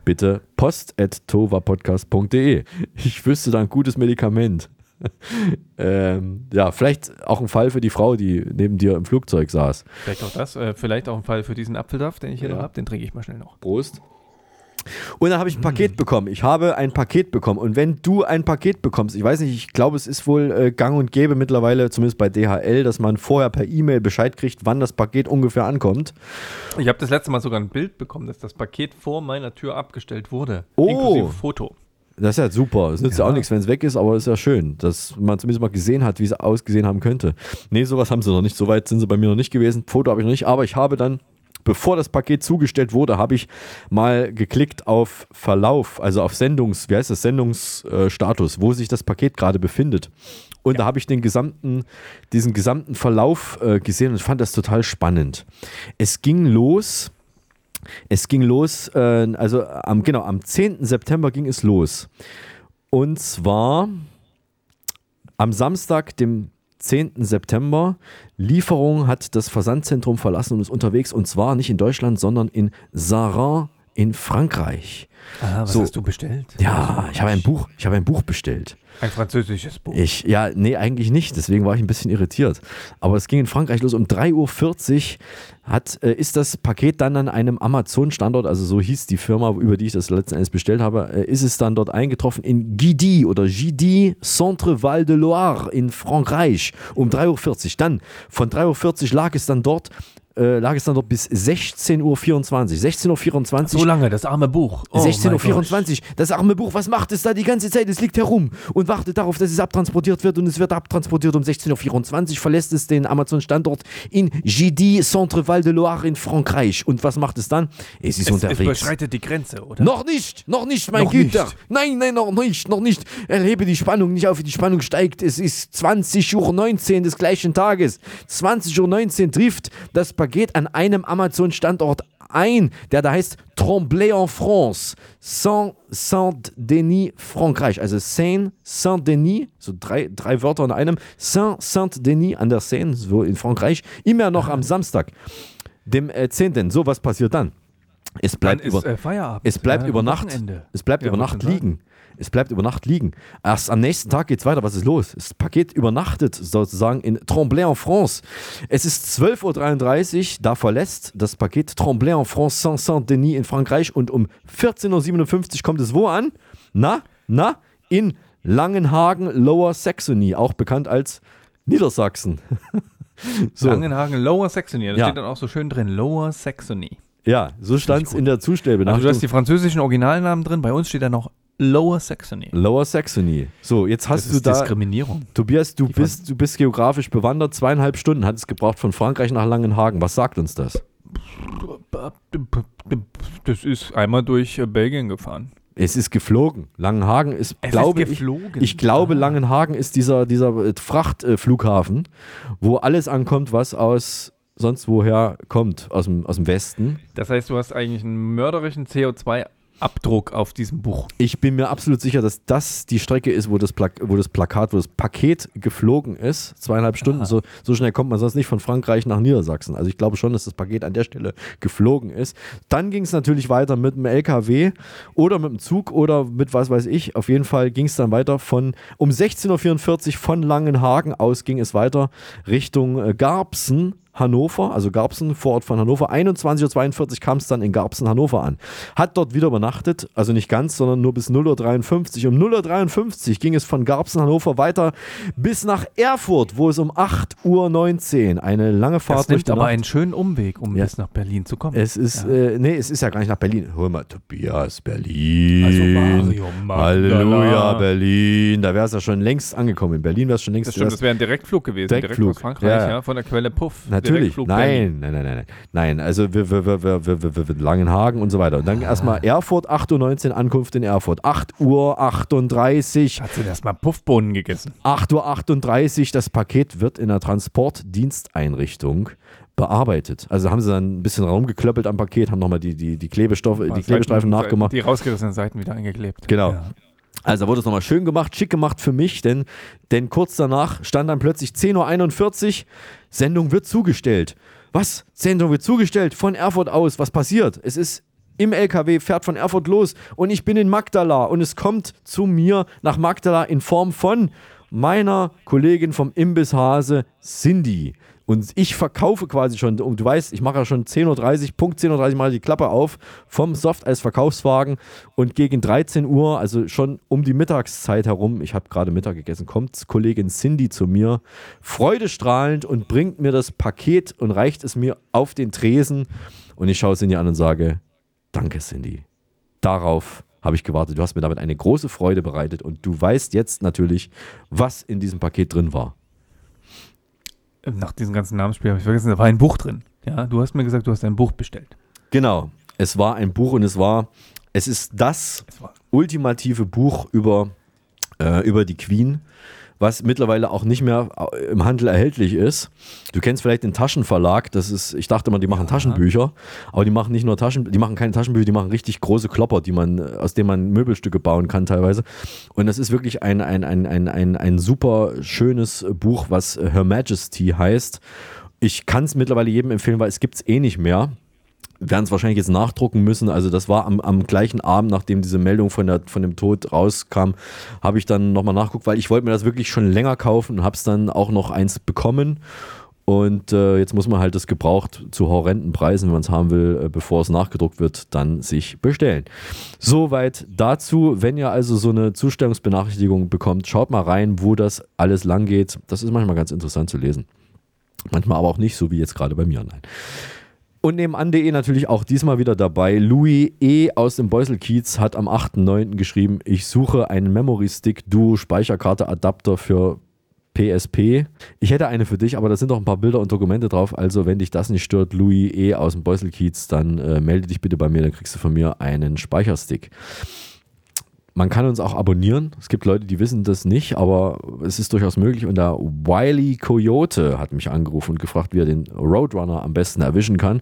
bitte post.tovapodcast.de. Ich wüsste da ein gutes Medikament. ähm, ja, vielleicht auch ein Fall für die Frau, die neben dir im Flugzeug saß. Vielleicht auch das. Äh, vielleicht auch ein Fall für diesen Apfelsaft, den ich hier Ja. noch habe. Den trinke ich mal schnell noch. Prost. Und dann habe ich ein Paket bekommen. Ich habe ein Paket bekommen. Und wenn du ein Paket bekommst, ich weiß nicht, ich glaube, es ist wohl äh, gang und gäbe mittlerweile, zumindest bei DHL, dass man vorher per E-Mail Bescheid kriegt, wann das Paket ungefähr ankommt. Ich habe das letzte Mal sogar ein Bild bekommen, dass das Paket vor meiner Tür abgestellt wurde. Oh. Inklusive Foto. Das ist ja super. Es nützt ja. Ja. auch nichts, wenn es weg ist, aber es ist ja schön, dass man zumindest mal gesehen hat, wie es ausgesehen haben könnte. Nee, sowas haben sie noch nicht. So weit sind sie bei mir noch nicht gewesen. Foto habe ich noch nicht, aber ich habe dann bevor das Paket zugestellt wurde, habe ich mal geklickt auf Verlauf, also auf Sendungs, wie heißt das, Sendungsstatus, wo sich das Paket gerade befindet. Und da habe ich den gesamten, diesen gesamten Verlauf äh, gesehen und fand das total spannend. Es ging los. Es ging los, äh, also am, genau, am 10. September ging es los. Und zwar am Samstag, dem 10. September. Lieferung hat das Versandzentrum verlassen und ist unterwegs. Und zwar nicht in Deutschland, sondern in Saran in Frankreich. Ah, was So. hast du bestellt? Ja, ich habe ein Buch, ich habe ein Buch bestellt. Ein französisches Buch. Ich, ja, nee, eigentlich nicht. Deswegen war ich ein bisschen irritiert. Aber es ging in Frankreich los. Um 3.40 Uhr hat, äh, ist das Paket dann an einem Amazon-Standort, also so hieß die Firma, über die ich das letzten Endes bestellt habe, äh, ist es dann dort eingetroffen in Guidi oder Gidi, Centre Val de Loire in Frankreich. Um 3.40 Uhr. Dann, von 3.40 Uhr lag es dann dort. Äh, lag es dann dort bis 16.24 Uhr. 16.24 Uhr. So lange, das arme Buch. Oh 16.24 Uhr. Das arme Buch, was macht es da die ganze Zeit? Es liegt herum und wartet darauf, dass es abtransportiert wird und es wird abtransportiert um 16.24 Uhr. Verlässt es den Amazon-Standort in Gidi, Centre Val de Loire in Frankreich. Und was macht es dann? Es ist Es, es unterwegs. überschreitet die Grenze, oder? Noch nicht, noch nicht, mein Noch Güter. nicht. Nein, nein, noch nicht, noch nicht. Erhebe die Spannung nicht auf, die Spannung steigt. Es ist 20.19 Uhr des gleichen Tages. 20.19 Uhr trifft das Paket an einem Amazon-Standort ein, der da heißt Tremblay en France, Saint- Saint-Denis, Frankreich. Also Seine, Saint-Denis, so drei, drei Wörter in einem. Saint- Saint-Denis an der Seine, so in Frankreich. Immer noch am Samstag, dem äh, 10. So, was passiert dann? Es bleibt Dann ist, über, äh, es bleibt Ja, über Nacht. Wochenende. Es bleibt Ja, über Nacht schon sagen. Es bleibt über Nacht liegen. Erst am nächsten Tag geht es weiter. Was ist los? Das Paket übernachtet sozusagen in Tremblay en France. Es ist 12.33 Uhr. Da verlässt das Paket Tremblay en France Saint-Saint-Denis in Frankreich. Und um 14.57 Uhr kommt es wo an? Na, na, in Langenhagen, Lower Saxony, auch bekannt als Niedersachsen. so. Langenhagen, Lower Saxony. Da Ja. steht dann auch so schön drin, Lower Saxony. Ja, so stand es in der Zustellbenachrichtigung. Also du hast die französischen Originalnamen drin, bei uns steht da noch Lower Saxony. Lower Saxony. So, jetzt hast Das du ist da. Diskriminierung. Tobias, du bist, du bist geografisch bewandert. Zweieinhalb Stunden hat es gebraucht von Frankreich nach Langenhagen. Was sagt uns das? Das ist einmal durch äh, Belgien gefahren. Es ist geflogen. Langenhagen ist, Es ist glaube geflogen? ich, ich glaube, Langenhagen ist dieser, dieser äh, Frachtflughafen, wo alles ankommt, was aus sonst woher kommt, aus dem, aus dem Westen. Das heißt, du hast eigentlich einen mörderischen CO2-Abdruck auf diesem Buch. Ich bin mir absolut sicher, dass das die Strecke ist, wo das, Pla wo das Plakat, wo das Paket geflogen ist. Zweieinhalb Stunden. So, so schnell kommt man sonst nicht von Frankreich nach Niedersachsen. Also ich glaube schon, dass das Paket an der Stelle geflogen ist. Dann ging es natürlich weiter mit dem LKW oder mit dem Zug oder mit was weiß ich. Auf jeden Fall ging es dann weiter von um 16.44 Uhr von Langenhagen aus ging es weiter Richtung äh, Garbsen. Hannover, also Garbsen, Vorort von Hannover. 21.42 Uhr kam es dann in Garbsen, Hannover an. Hat dort wieder übernachtet, also nicht ganz, sondern nur bis 0.53 Uhr. Um 0.53 Uhr ging es von Garbsen, Hannover weiter bis nach Erfurt, wo es um 8.19 Uhr eine lange Fahrt Das nimmt aber Nacht- einen schönen Umweg, um Ja. bis nach Berlin zu kommen. es ist, Ja. äh, nee, es ist ja gar nicht nach Berlin. Hol mal, Tobias, Berlin. Also Mario Magdala. Halleluja, Berlin. Da wäre es ja schon längst angekommen. In Berlin wäre es schon längst. Das stimmt, das wäre ein Direktflug gewesen, Direktflug, direkt aus Frankreich, ja. ja. von der Quelle Puff. Natürlich. Nein, nein, nein, nein, nein. Also wir, wir, wir, wir, wir, wir, wir Langenhagen und so weiter. Und dann erstmal Erfurt, 8.19 Uhr, Ankunft in Erfurt. 8 Uhr 38. Hat sie erstmal Puffbohnen gegessen? 8 Uhr 38. Das Paket wird in der Transportdiensteinrichtung bearbeitet. Also haben sie dann ein bisschen rumgeklöppelt am Paket, haben nochmal die, die, die, Klebestoffe, die Klebestreifen nachgemacht. Die rausgerissenen Seiten wieder eingeklebt. Genau. Ja. Also wurde es nochmal schön gemacht, schick gemacht für mich, denn, denn kurz danach stand dann plötzlich 10.41 Uhr, Sendung wird zugestellt. Was? Sendung wird zugestellt von Erfurt aus. Was passiert? Es ist im LKW, fährt von Erfurt los und ich bin in Magdala und es kommt zu mir nach Magdala in Form von meiner Kollegin vom Imbiss Hase, Cindy. Und ich verkaufe quasi schon, und du weißt, ich mache ja schon 10.30 Uhr, Punkt 10.30 Uhr mal die Klappe auf vom Softeis-Verkaufswagen und gegen 13 Uhr, also schon um die Mittagszeit herum, ich habe gerade Mittag gegessen, kommt Kollegin Cindy zu mir, freudestrahlend und bringt mir das Paket und reicht es mir auf den Tresen und ich schaue Cindy an und sage, danke Cindy. Darauf habe ich gewartet. Du hast mir damit eine große Freude bereitet und du weißt jetzt natürlich, was in diesem Paket drin war. Nach diesem ganzen Namensspiel habe ich vergessen, da war ein Buch drin. Ja, du hast mir gesagt, du hast ein Buch bestellt. Genau. Es war ein Buch und es war, es ist das ultimative Buch über, äh, über die Queen, was mittlerweile auch nicht mehr äh, im Handel erhältlich ist. Du kennst vielleicht den Taschenverlag, das ist, ich dachte immer, die machen Taschenbücher, aber die machen nicht nur Taschen, die machen keine Taschenbücher, die machen richtig große Klopper, die man, aus denen man Möbelstücke bauen kann teilweise. Und das ist wirklich ein, ein, ein, ein, ein, ein super schönes Buch, was Her Majesty heißt. Ich kann es mittlerweile jedem empfehlen, weil es gibt es eh nicht mehr werden es wahrscheinlich jetzt nachdrucken müssen. Also das war am, am gleichen Abend, nachdem diese Meldung von, der, von dem Tod rauskam, habe ich dann nochmal nachguckt, weil ich wollte mir das wirklich schon länger kaufen und habe es dann auch noch eins bekommen. Und äh, jetzt muss man halt das gebraucht zu horrenden Preisen, wenn man es haben will, äh, bevor es nachgedruckt wird, dann sich bestellen. Soweit dazu. Wenn ihr also so eine Zustellungsbenachrichtigung bekommt, schaut mal rein, wo das alles lang geht. Das ist manchmal ganz interessant zu lesen. Manchmal aber auch nicht, so wie jetzt gerade bei mir. Nein. Und nebenan.de natürlich auch diesmal wieder dabei. Louis E. aus dem Beuselkiez hat am 8.9. geschrieben, ich suche einen Memory Stick Duo Speicherkarte Adapter für PSP. Ich hätte eine für dich, aber da sind doch ein paar Bilder und Dokumente drauf. Also, wenn dich das nicht stört, Louis E. aus dem Beuselkiez, dann äh, melde dich bitte bei mir, dann kriegst du von mir einen Speicherstick. Man kann uns auch abonnieren. Es gibt Leute, die wissen das nicht, aber es ist durchaus möglich. Und der Wiley Coyote hat mich angerufen und gefragt, wie er den Roadrunner am besten erwischen kann.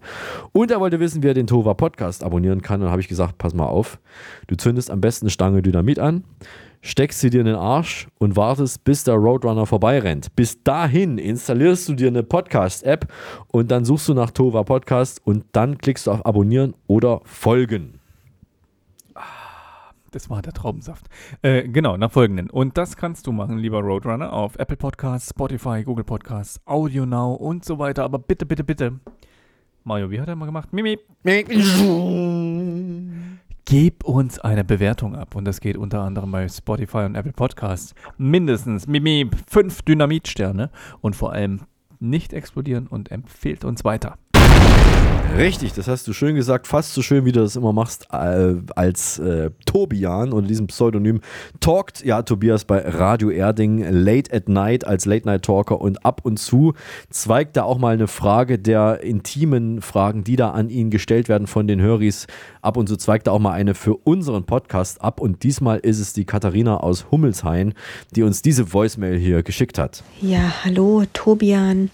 Und er wollte wissen, wie er den Tova Podcast abonnieren kann. Und habe ich gesagt, pass mal auf, du zündest am besten Stange Dynamit an, steckst sie dir in den Arsch und wartest, bis der Roadrunner vorbeirennt. Bis dahin installierst du dir eine Podcast-App und dann suchst du nach Tova Podcast und dann klickst du auf Abonnieren oder Folgen. Das war der Traubensaft. Äh, genau, nach folgenden. Und das kannst du machen, lieber Roadrunner, auf Apple Podcasts, Spotify, Google Podcasts, Audio Now und so weiter. Aber bitte, bitte, bitte. Mario, wie hat er mal gemacht? Mimi. Gib uns eine Bewertung ab. Und das geht unter anderem bei Spotify und Apple Podcasts. Mindestens Mimi fünf Dynamitsterne. Und vor allem nicht explodieren und empfehlt uns weiter. Richtig, das hast du schön gesagt, fast so schön, wie du das immer machst, äh, als äh, Tobian unter diesem Pseudonym talkt. Ja, Tobias bei Radio Erding, Late at Night als Late Night Talker und ab und zu zweigt da auch mal eine Frage der intimen Fragen, die da an ihn gestellt werden von den Höris. Ab und zu zweigt da auch mal eine für unseren Podcast ab und diesmal ist es die Katharina aus Hummelshain, die uns diese Voicemail hier geschickt hat. Ja, hallo Tobian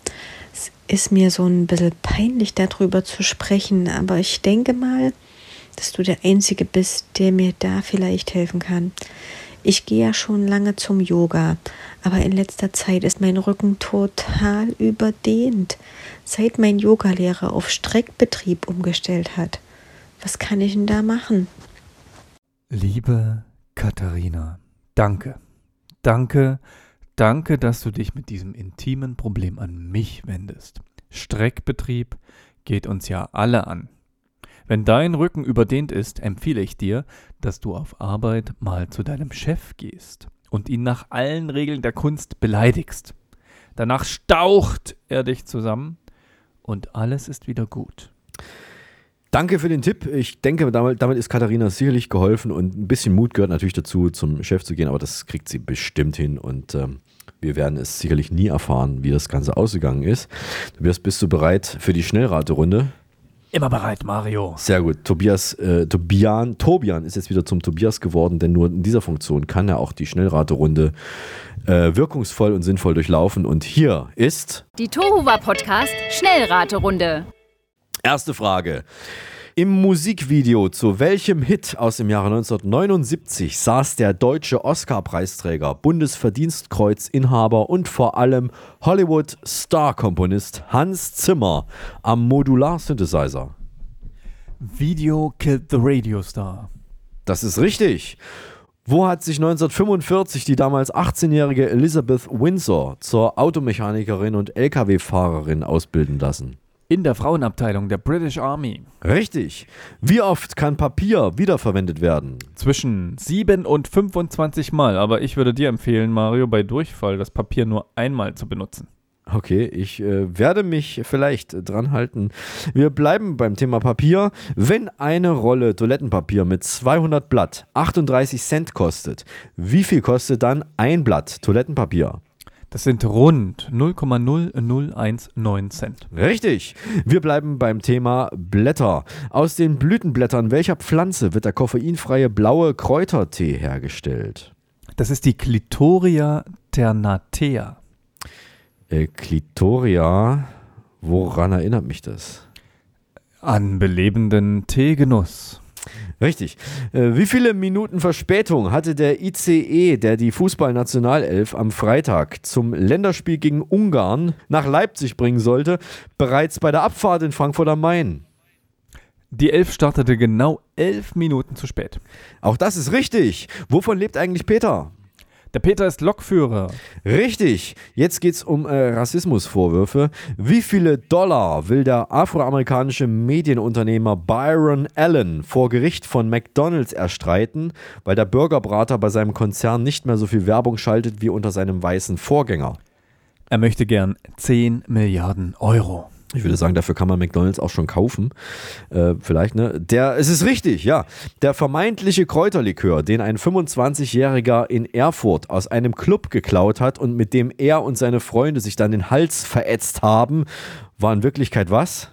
ist mir so ein bisschen peinlich, darüber zu sprechen, aber ich denke mal, dass du der Einzige bist, der mir da vielleicht helfen kann. Ich gehe ja schon lange zum Yoga, aber in letzter Zeit ist mein Rücken total überdehnt, seit mein Yogalehrer auf Streckbetrieb umgestellt hat. Was kann ich denn da machen? Liebe Katharina, danke. Danke, Danke, dass du dich mit diesem intimen Problem an mich wendest. Streckbetrieb geht uns ja alle an. Wenn dein Rücken überdehnt ist, empfehle ich dir, dass du auf Arbeit mal zu deinem Chef gehst und ihn nach allen Regeln der Kunst beleidigst. Danach staucht er dich zusammen und alles ist wieder gut. Danke für den Tipp. Ich denke, damit, ist Katharina sicherlich geholfen und ein bisschen Mut gehört natürlich dazu, zum Chef zu gehen, aber das kriegt sie bestimmt hin und ähm, wir werden es sicherlich nie erfahren, wie das Ganze ausgegangen ist. Tobias, bist du bereit für die Schnellraterunde? Immer bereit, Mario. Sehr gut. Tobias, äh, Tobian, Tobian ist jetzt wieder zum Tobias geworden, denn nur in dieser Funktion kann er auch die Schnellraterunde äh, wirkungsvoll und sinnvoll durchlaufen. Und hier ist die Tohuwa Podcast Schnellraterunde. Erste Frage. Im Musikvideo zu welchem Hit aus dem Jahre 1979 saß der deutsche Oscar-Preisträger, Bundesverdienstkreuz-Inhaber und vor allem Hollywood-Star-Komponist Hans Zimmer am Modular-Synthesizer? Video Killed the Radio Star. Das ist richtig. Wo hat sich 1945 die damals 18-jährige Elizabeth Windsor zur Automechanikerin und Lkw-Fahrerin ausbilden lassen? In der Frauenabteilung der British Army. Richtig. Wie oft kann Papier wiederverwendet werden? Zwischen 7 und 25 Mal. Aber ich würde dir empfehlen, Mario, bei Durchfall das Papier nur einmal zu benutzen. Okay, ich äh, werde mich vielleicht dran halten. Wir bleiben beim Thema Papier. Wenn eine Rolle Toilettenpapier mit 200 Blatt 38 Cent kostet, wie viel kostet dann ein Blatt Toilettenpapier? Das sind rund 0,0019 Cent. Richtig. Wir bleiben beim Thema Blätter. Aus den Blütenblättern welcher Pflanze wird der koffeinfreie blaue Kräutertee hergestellt? Das ist die Clitoria ternatea. Äh, Clitoria, woran erinnert mich das? An belebenden Teegenuss. Richtig. Äh, wie viele Minuten Verspätung hatte der ICE, der die Fußballnationalelf am Freitag zum Länderspiel gegen Ungarn nach Leipzig bringen sollte, bereits bei der Abfahrt in Frankfurt am Main? Die Elf startete genau elf Minuten zu spät. Auch das ist richtig. Wovon lebt eigentlich Peter? Der Peter ist Lokführer. Richtig. Jetzt geht es um äh, Rassismusvorwürfe. Wie viele Dollar will der afroamerikanische Medienunternehmer Byron Allen vor Gericht von McDonald's erstreiten, weil der Burgerbrater bei seinem Konzern nicht mehr so viel Werbung schaltet wie unter seinem weißen Vorgänger? Er möchte gern 10 Milliarden Euro. Ich würde sagen, dafür kann man McDonalds auch schon kaufen. Äh, vielleicht, ne? Der, es ist richtig, ja. Der vermeintliche Kräuterlikör, den ein 25-Jähriger in Erfurt aus einem Club geklaut hat und mit dem er und seine Freunde sich dann den Hals verätzt haben, war in Wirklichkeit was?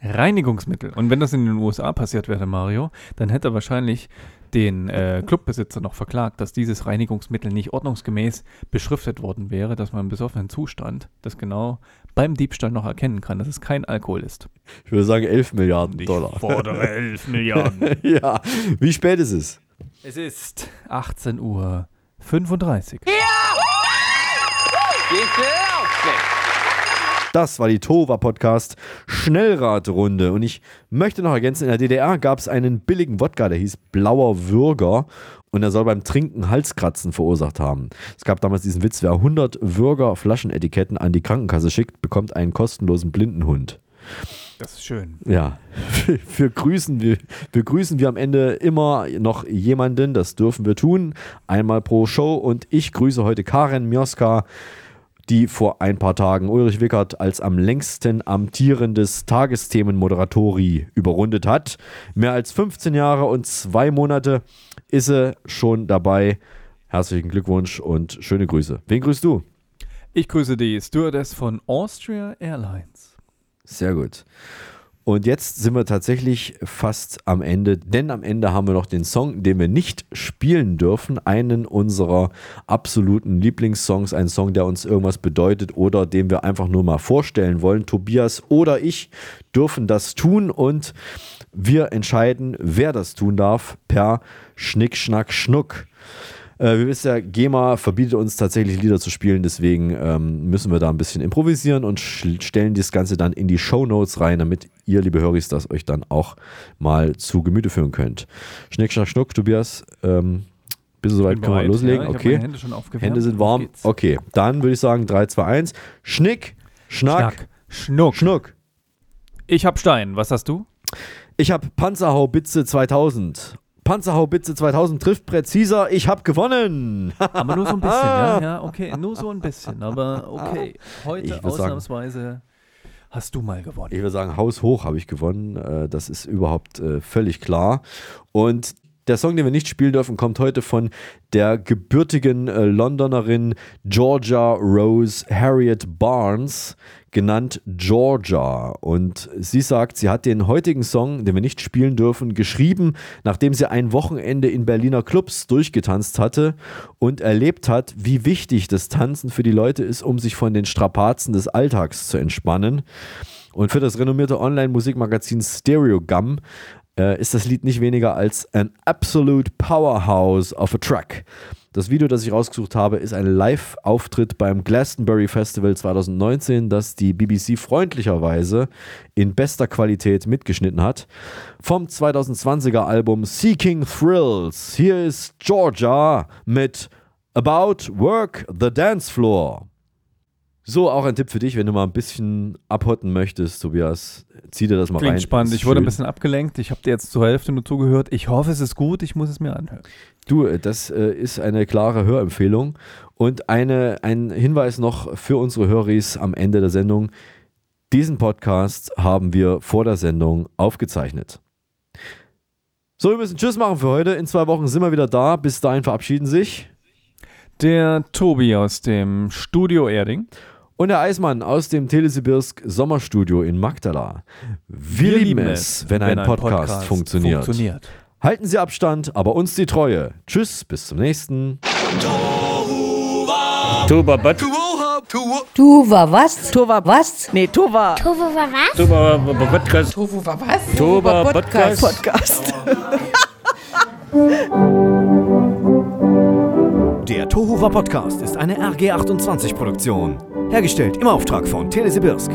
Reinigungsmittel. Und wenn das in den USA passiert wäre, Mario, dann hätte er wahrscheinlich den äh, Clubbesitzer noch verklagt, dass dieses Reinigungsmittel nicht ordnungsgemäß beschriftet worden wäre, dass man im besoffenen Zustand das genau beim Diebstahl noch erkennen kann, dass es kein Alkohol ist. Ich würde sagen 11 Milliarden Dollar. Ich fordere 11 Milliarden. ja, wie spät ist es? Es ist 18 Uhr 35. Ja! Das war die Tova Podcast Schnellradrunde. Und ich möchte noch ergänzen: In der DDR gab es einen billigen Wodka, der hieß Blauer Würger. Und er soll beim Trinken Halskratzen verursacht haben. Es gab damals diesen Witz: wer 100 Würger Flaschenetiketten an die Krankenkasse schickt, bekommt einen kostenlosen Blindenhund. Das ist schön. Ja, wir grüßen, wir, wir grüßen wir am Ende immer noch jemanden, das dürfen wir tun, einmal pro Show. Und ich grüße heute Karen Mioska, die vor ein paar Tagen Ulrich Wickert als am längsten amtierendes Tagesthemenmoderatori überrundet hat. Mehr als 15 Jahre und zwei Monate ist sie schon dabei. Herzlichen Glückwunsch und schöne Grüße. Wen grüßt du? Ich grüße die Stewardess von Austria Airlines. Sehr gut. Und jetzt sind wir tatsächlich fast am Ende, denn am Ende haben wir noch den Song, den wir nicht spielen dürfen. Einen unserer absoluten Lieblingssongs, ein Song, der uns irgendwas bedeutet oder den wir einfach nur mal vorstellen wollen. Tobias oder ich dürfen das tun und wir entscheiden, wer das tun darf, per Schnick, Schnack, Schnuck. Äh, wir wissen ja, GEMA verbietet uns tatsächlich Lieder zu spielen, deswegen ähm, müssen wir da ein bisschen improvisieren und stellen das Ganze dann in die Show Notes rein, damit ihr, liebe Höris, das euch dann auch mal zu Gemüte führen könnt. Schnick, schnack, schnuck, Tobias, ähm, bist du soweit? Können wir loslegen? Ja, okay. Hände, schon Hände sind warm. Okay, dann würde ich sagen 3, 2, 1. Schnick, Schnack, Schnack, Schnuck. Schnuck. Ich hab Stein. Was hast du? Ich habe Panzerhaubitze 2000. Panzerhaubitze 2000 trifft präziser. Ich habe gewonnen. Aber nur so ein bisschen, ja, ja, okay, nur so ein bisschen. Aber okay, heute würd sagen- ausnahmsweise hast du mal gewonnen. Ich würde sagen, haushoch habe ich gewonnen. Äh, Das ist überhaupt äh, völlig klar. Und der Song, den wir nicht spielen dürfen, kommt heute von der gebürtigen äh, Londonerin Georgia Rose Harriet Barnes, genannt Georgia. Und sie sagt, sie hat den heutigen Song, den wir nicht spielen dürfen, geschrieben, nachdem sie ein Wochenende in Berliner Clubs durchgetanzt hatte und erlebt hat, wie wichtig das Tanzen für die Leute ist, um sich von den Strapazen des Alltags zu entspannen. Und für das renommierte Online-Musikmagazin Stereo Gum äh, ist das Lied nicht weniger als ein absolute Powerhouse of a Track. Das Video, das ich rausgesucht habe, ist ein Live-Auftritt beim Glastonbury Festival 2019, das die BBC freundlicherweise in bester Qualität mitgeschnitten hat. Vom 2020er Album Seeking Thrills. Hier ist Georgia mit About Work the Dance Floor. So, auch ein Tipp für dich, wenn du mal ein bisschen abhotten möchtest, Tobias, zieh dir das mal Klingt rein. spannend. Ist Ich wurde ein bisschen abgelenkt. Ich habe dir jetzt zur Hälfte nur zugehört. Ich hoffe, es ist gut. Ich muss es mir anhören. Du, äh, das äh, ist eine klare Hörempfehlung. Und eine, ein Hinweis noch für unsere Höris am Ende der Sendung. Diesen Podcast haben wir vor der Sendung aufgezeichnet. So, wir müssen Tschüss machen für heute. In zwei Wochen sind wir wieder da. Bis dahin verabschieden sich Der Tobi aus dem Studio Erding. Und der Eismann aus dem Telesibirsk Sommerstudio in Magdala. Wir, Wir lieben es, wenn ein wenn ein Podcast, Podcast funktioniert. funktioniert. Halten Sie Abstand, aber uns die Treue. Tschüss, bis zum nächsten. Toba Du war was? Tova was? Nee. Tova war was? Toba Podcast. War was? Toba Podcast. Podcast. Der Tohuwa Podcast ist eine RG28 Produktion. Hergestellt im Auftrag von Telesibirsk.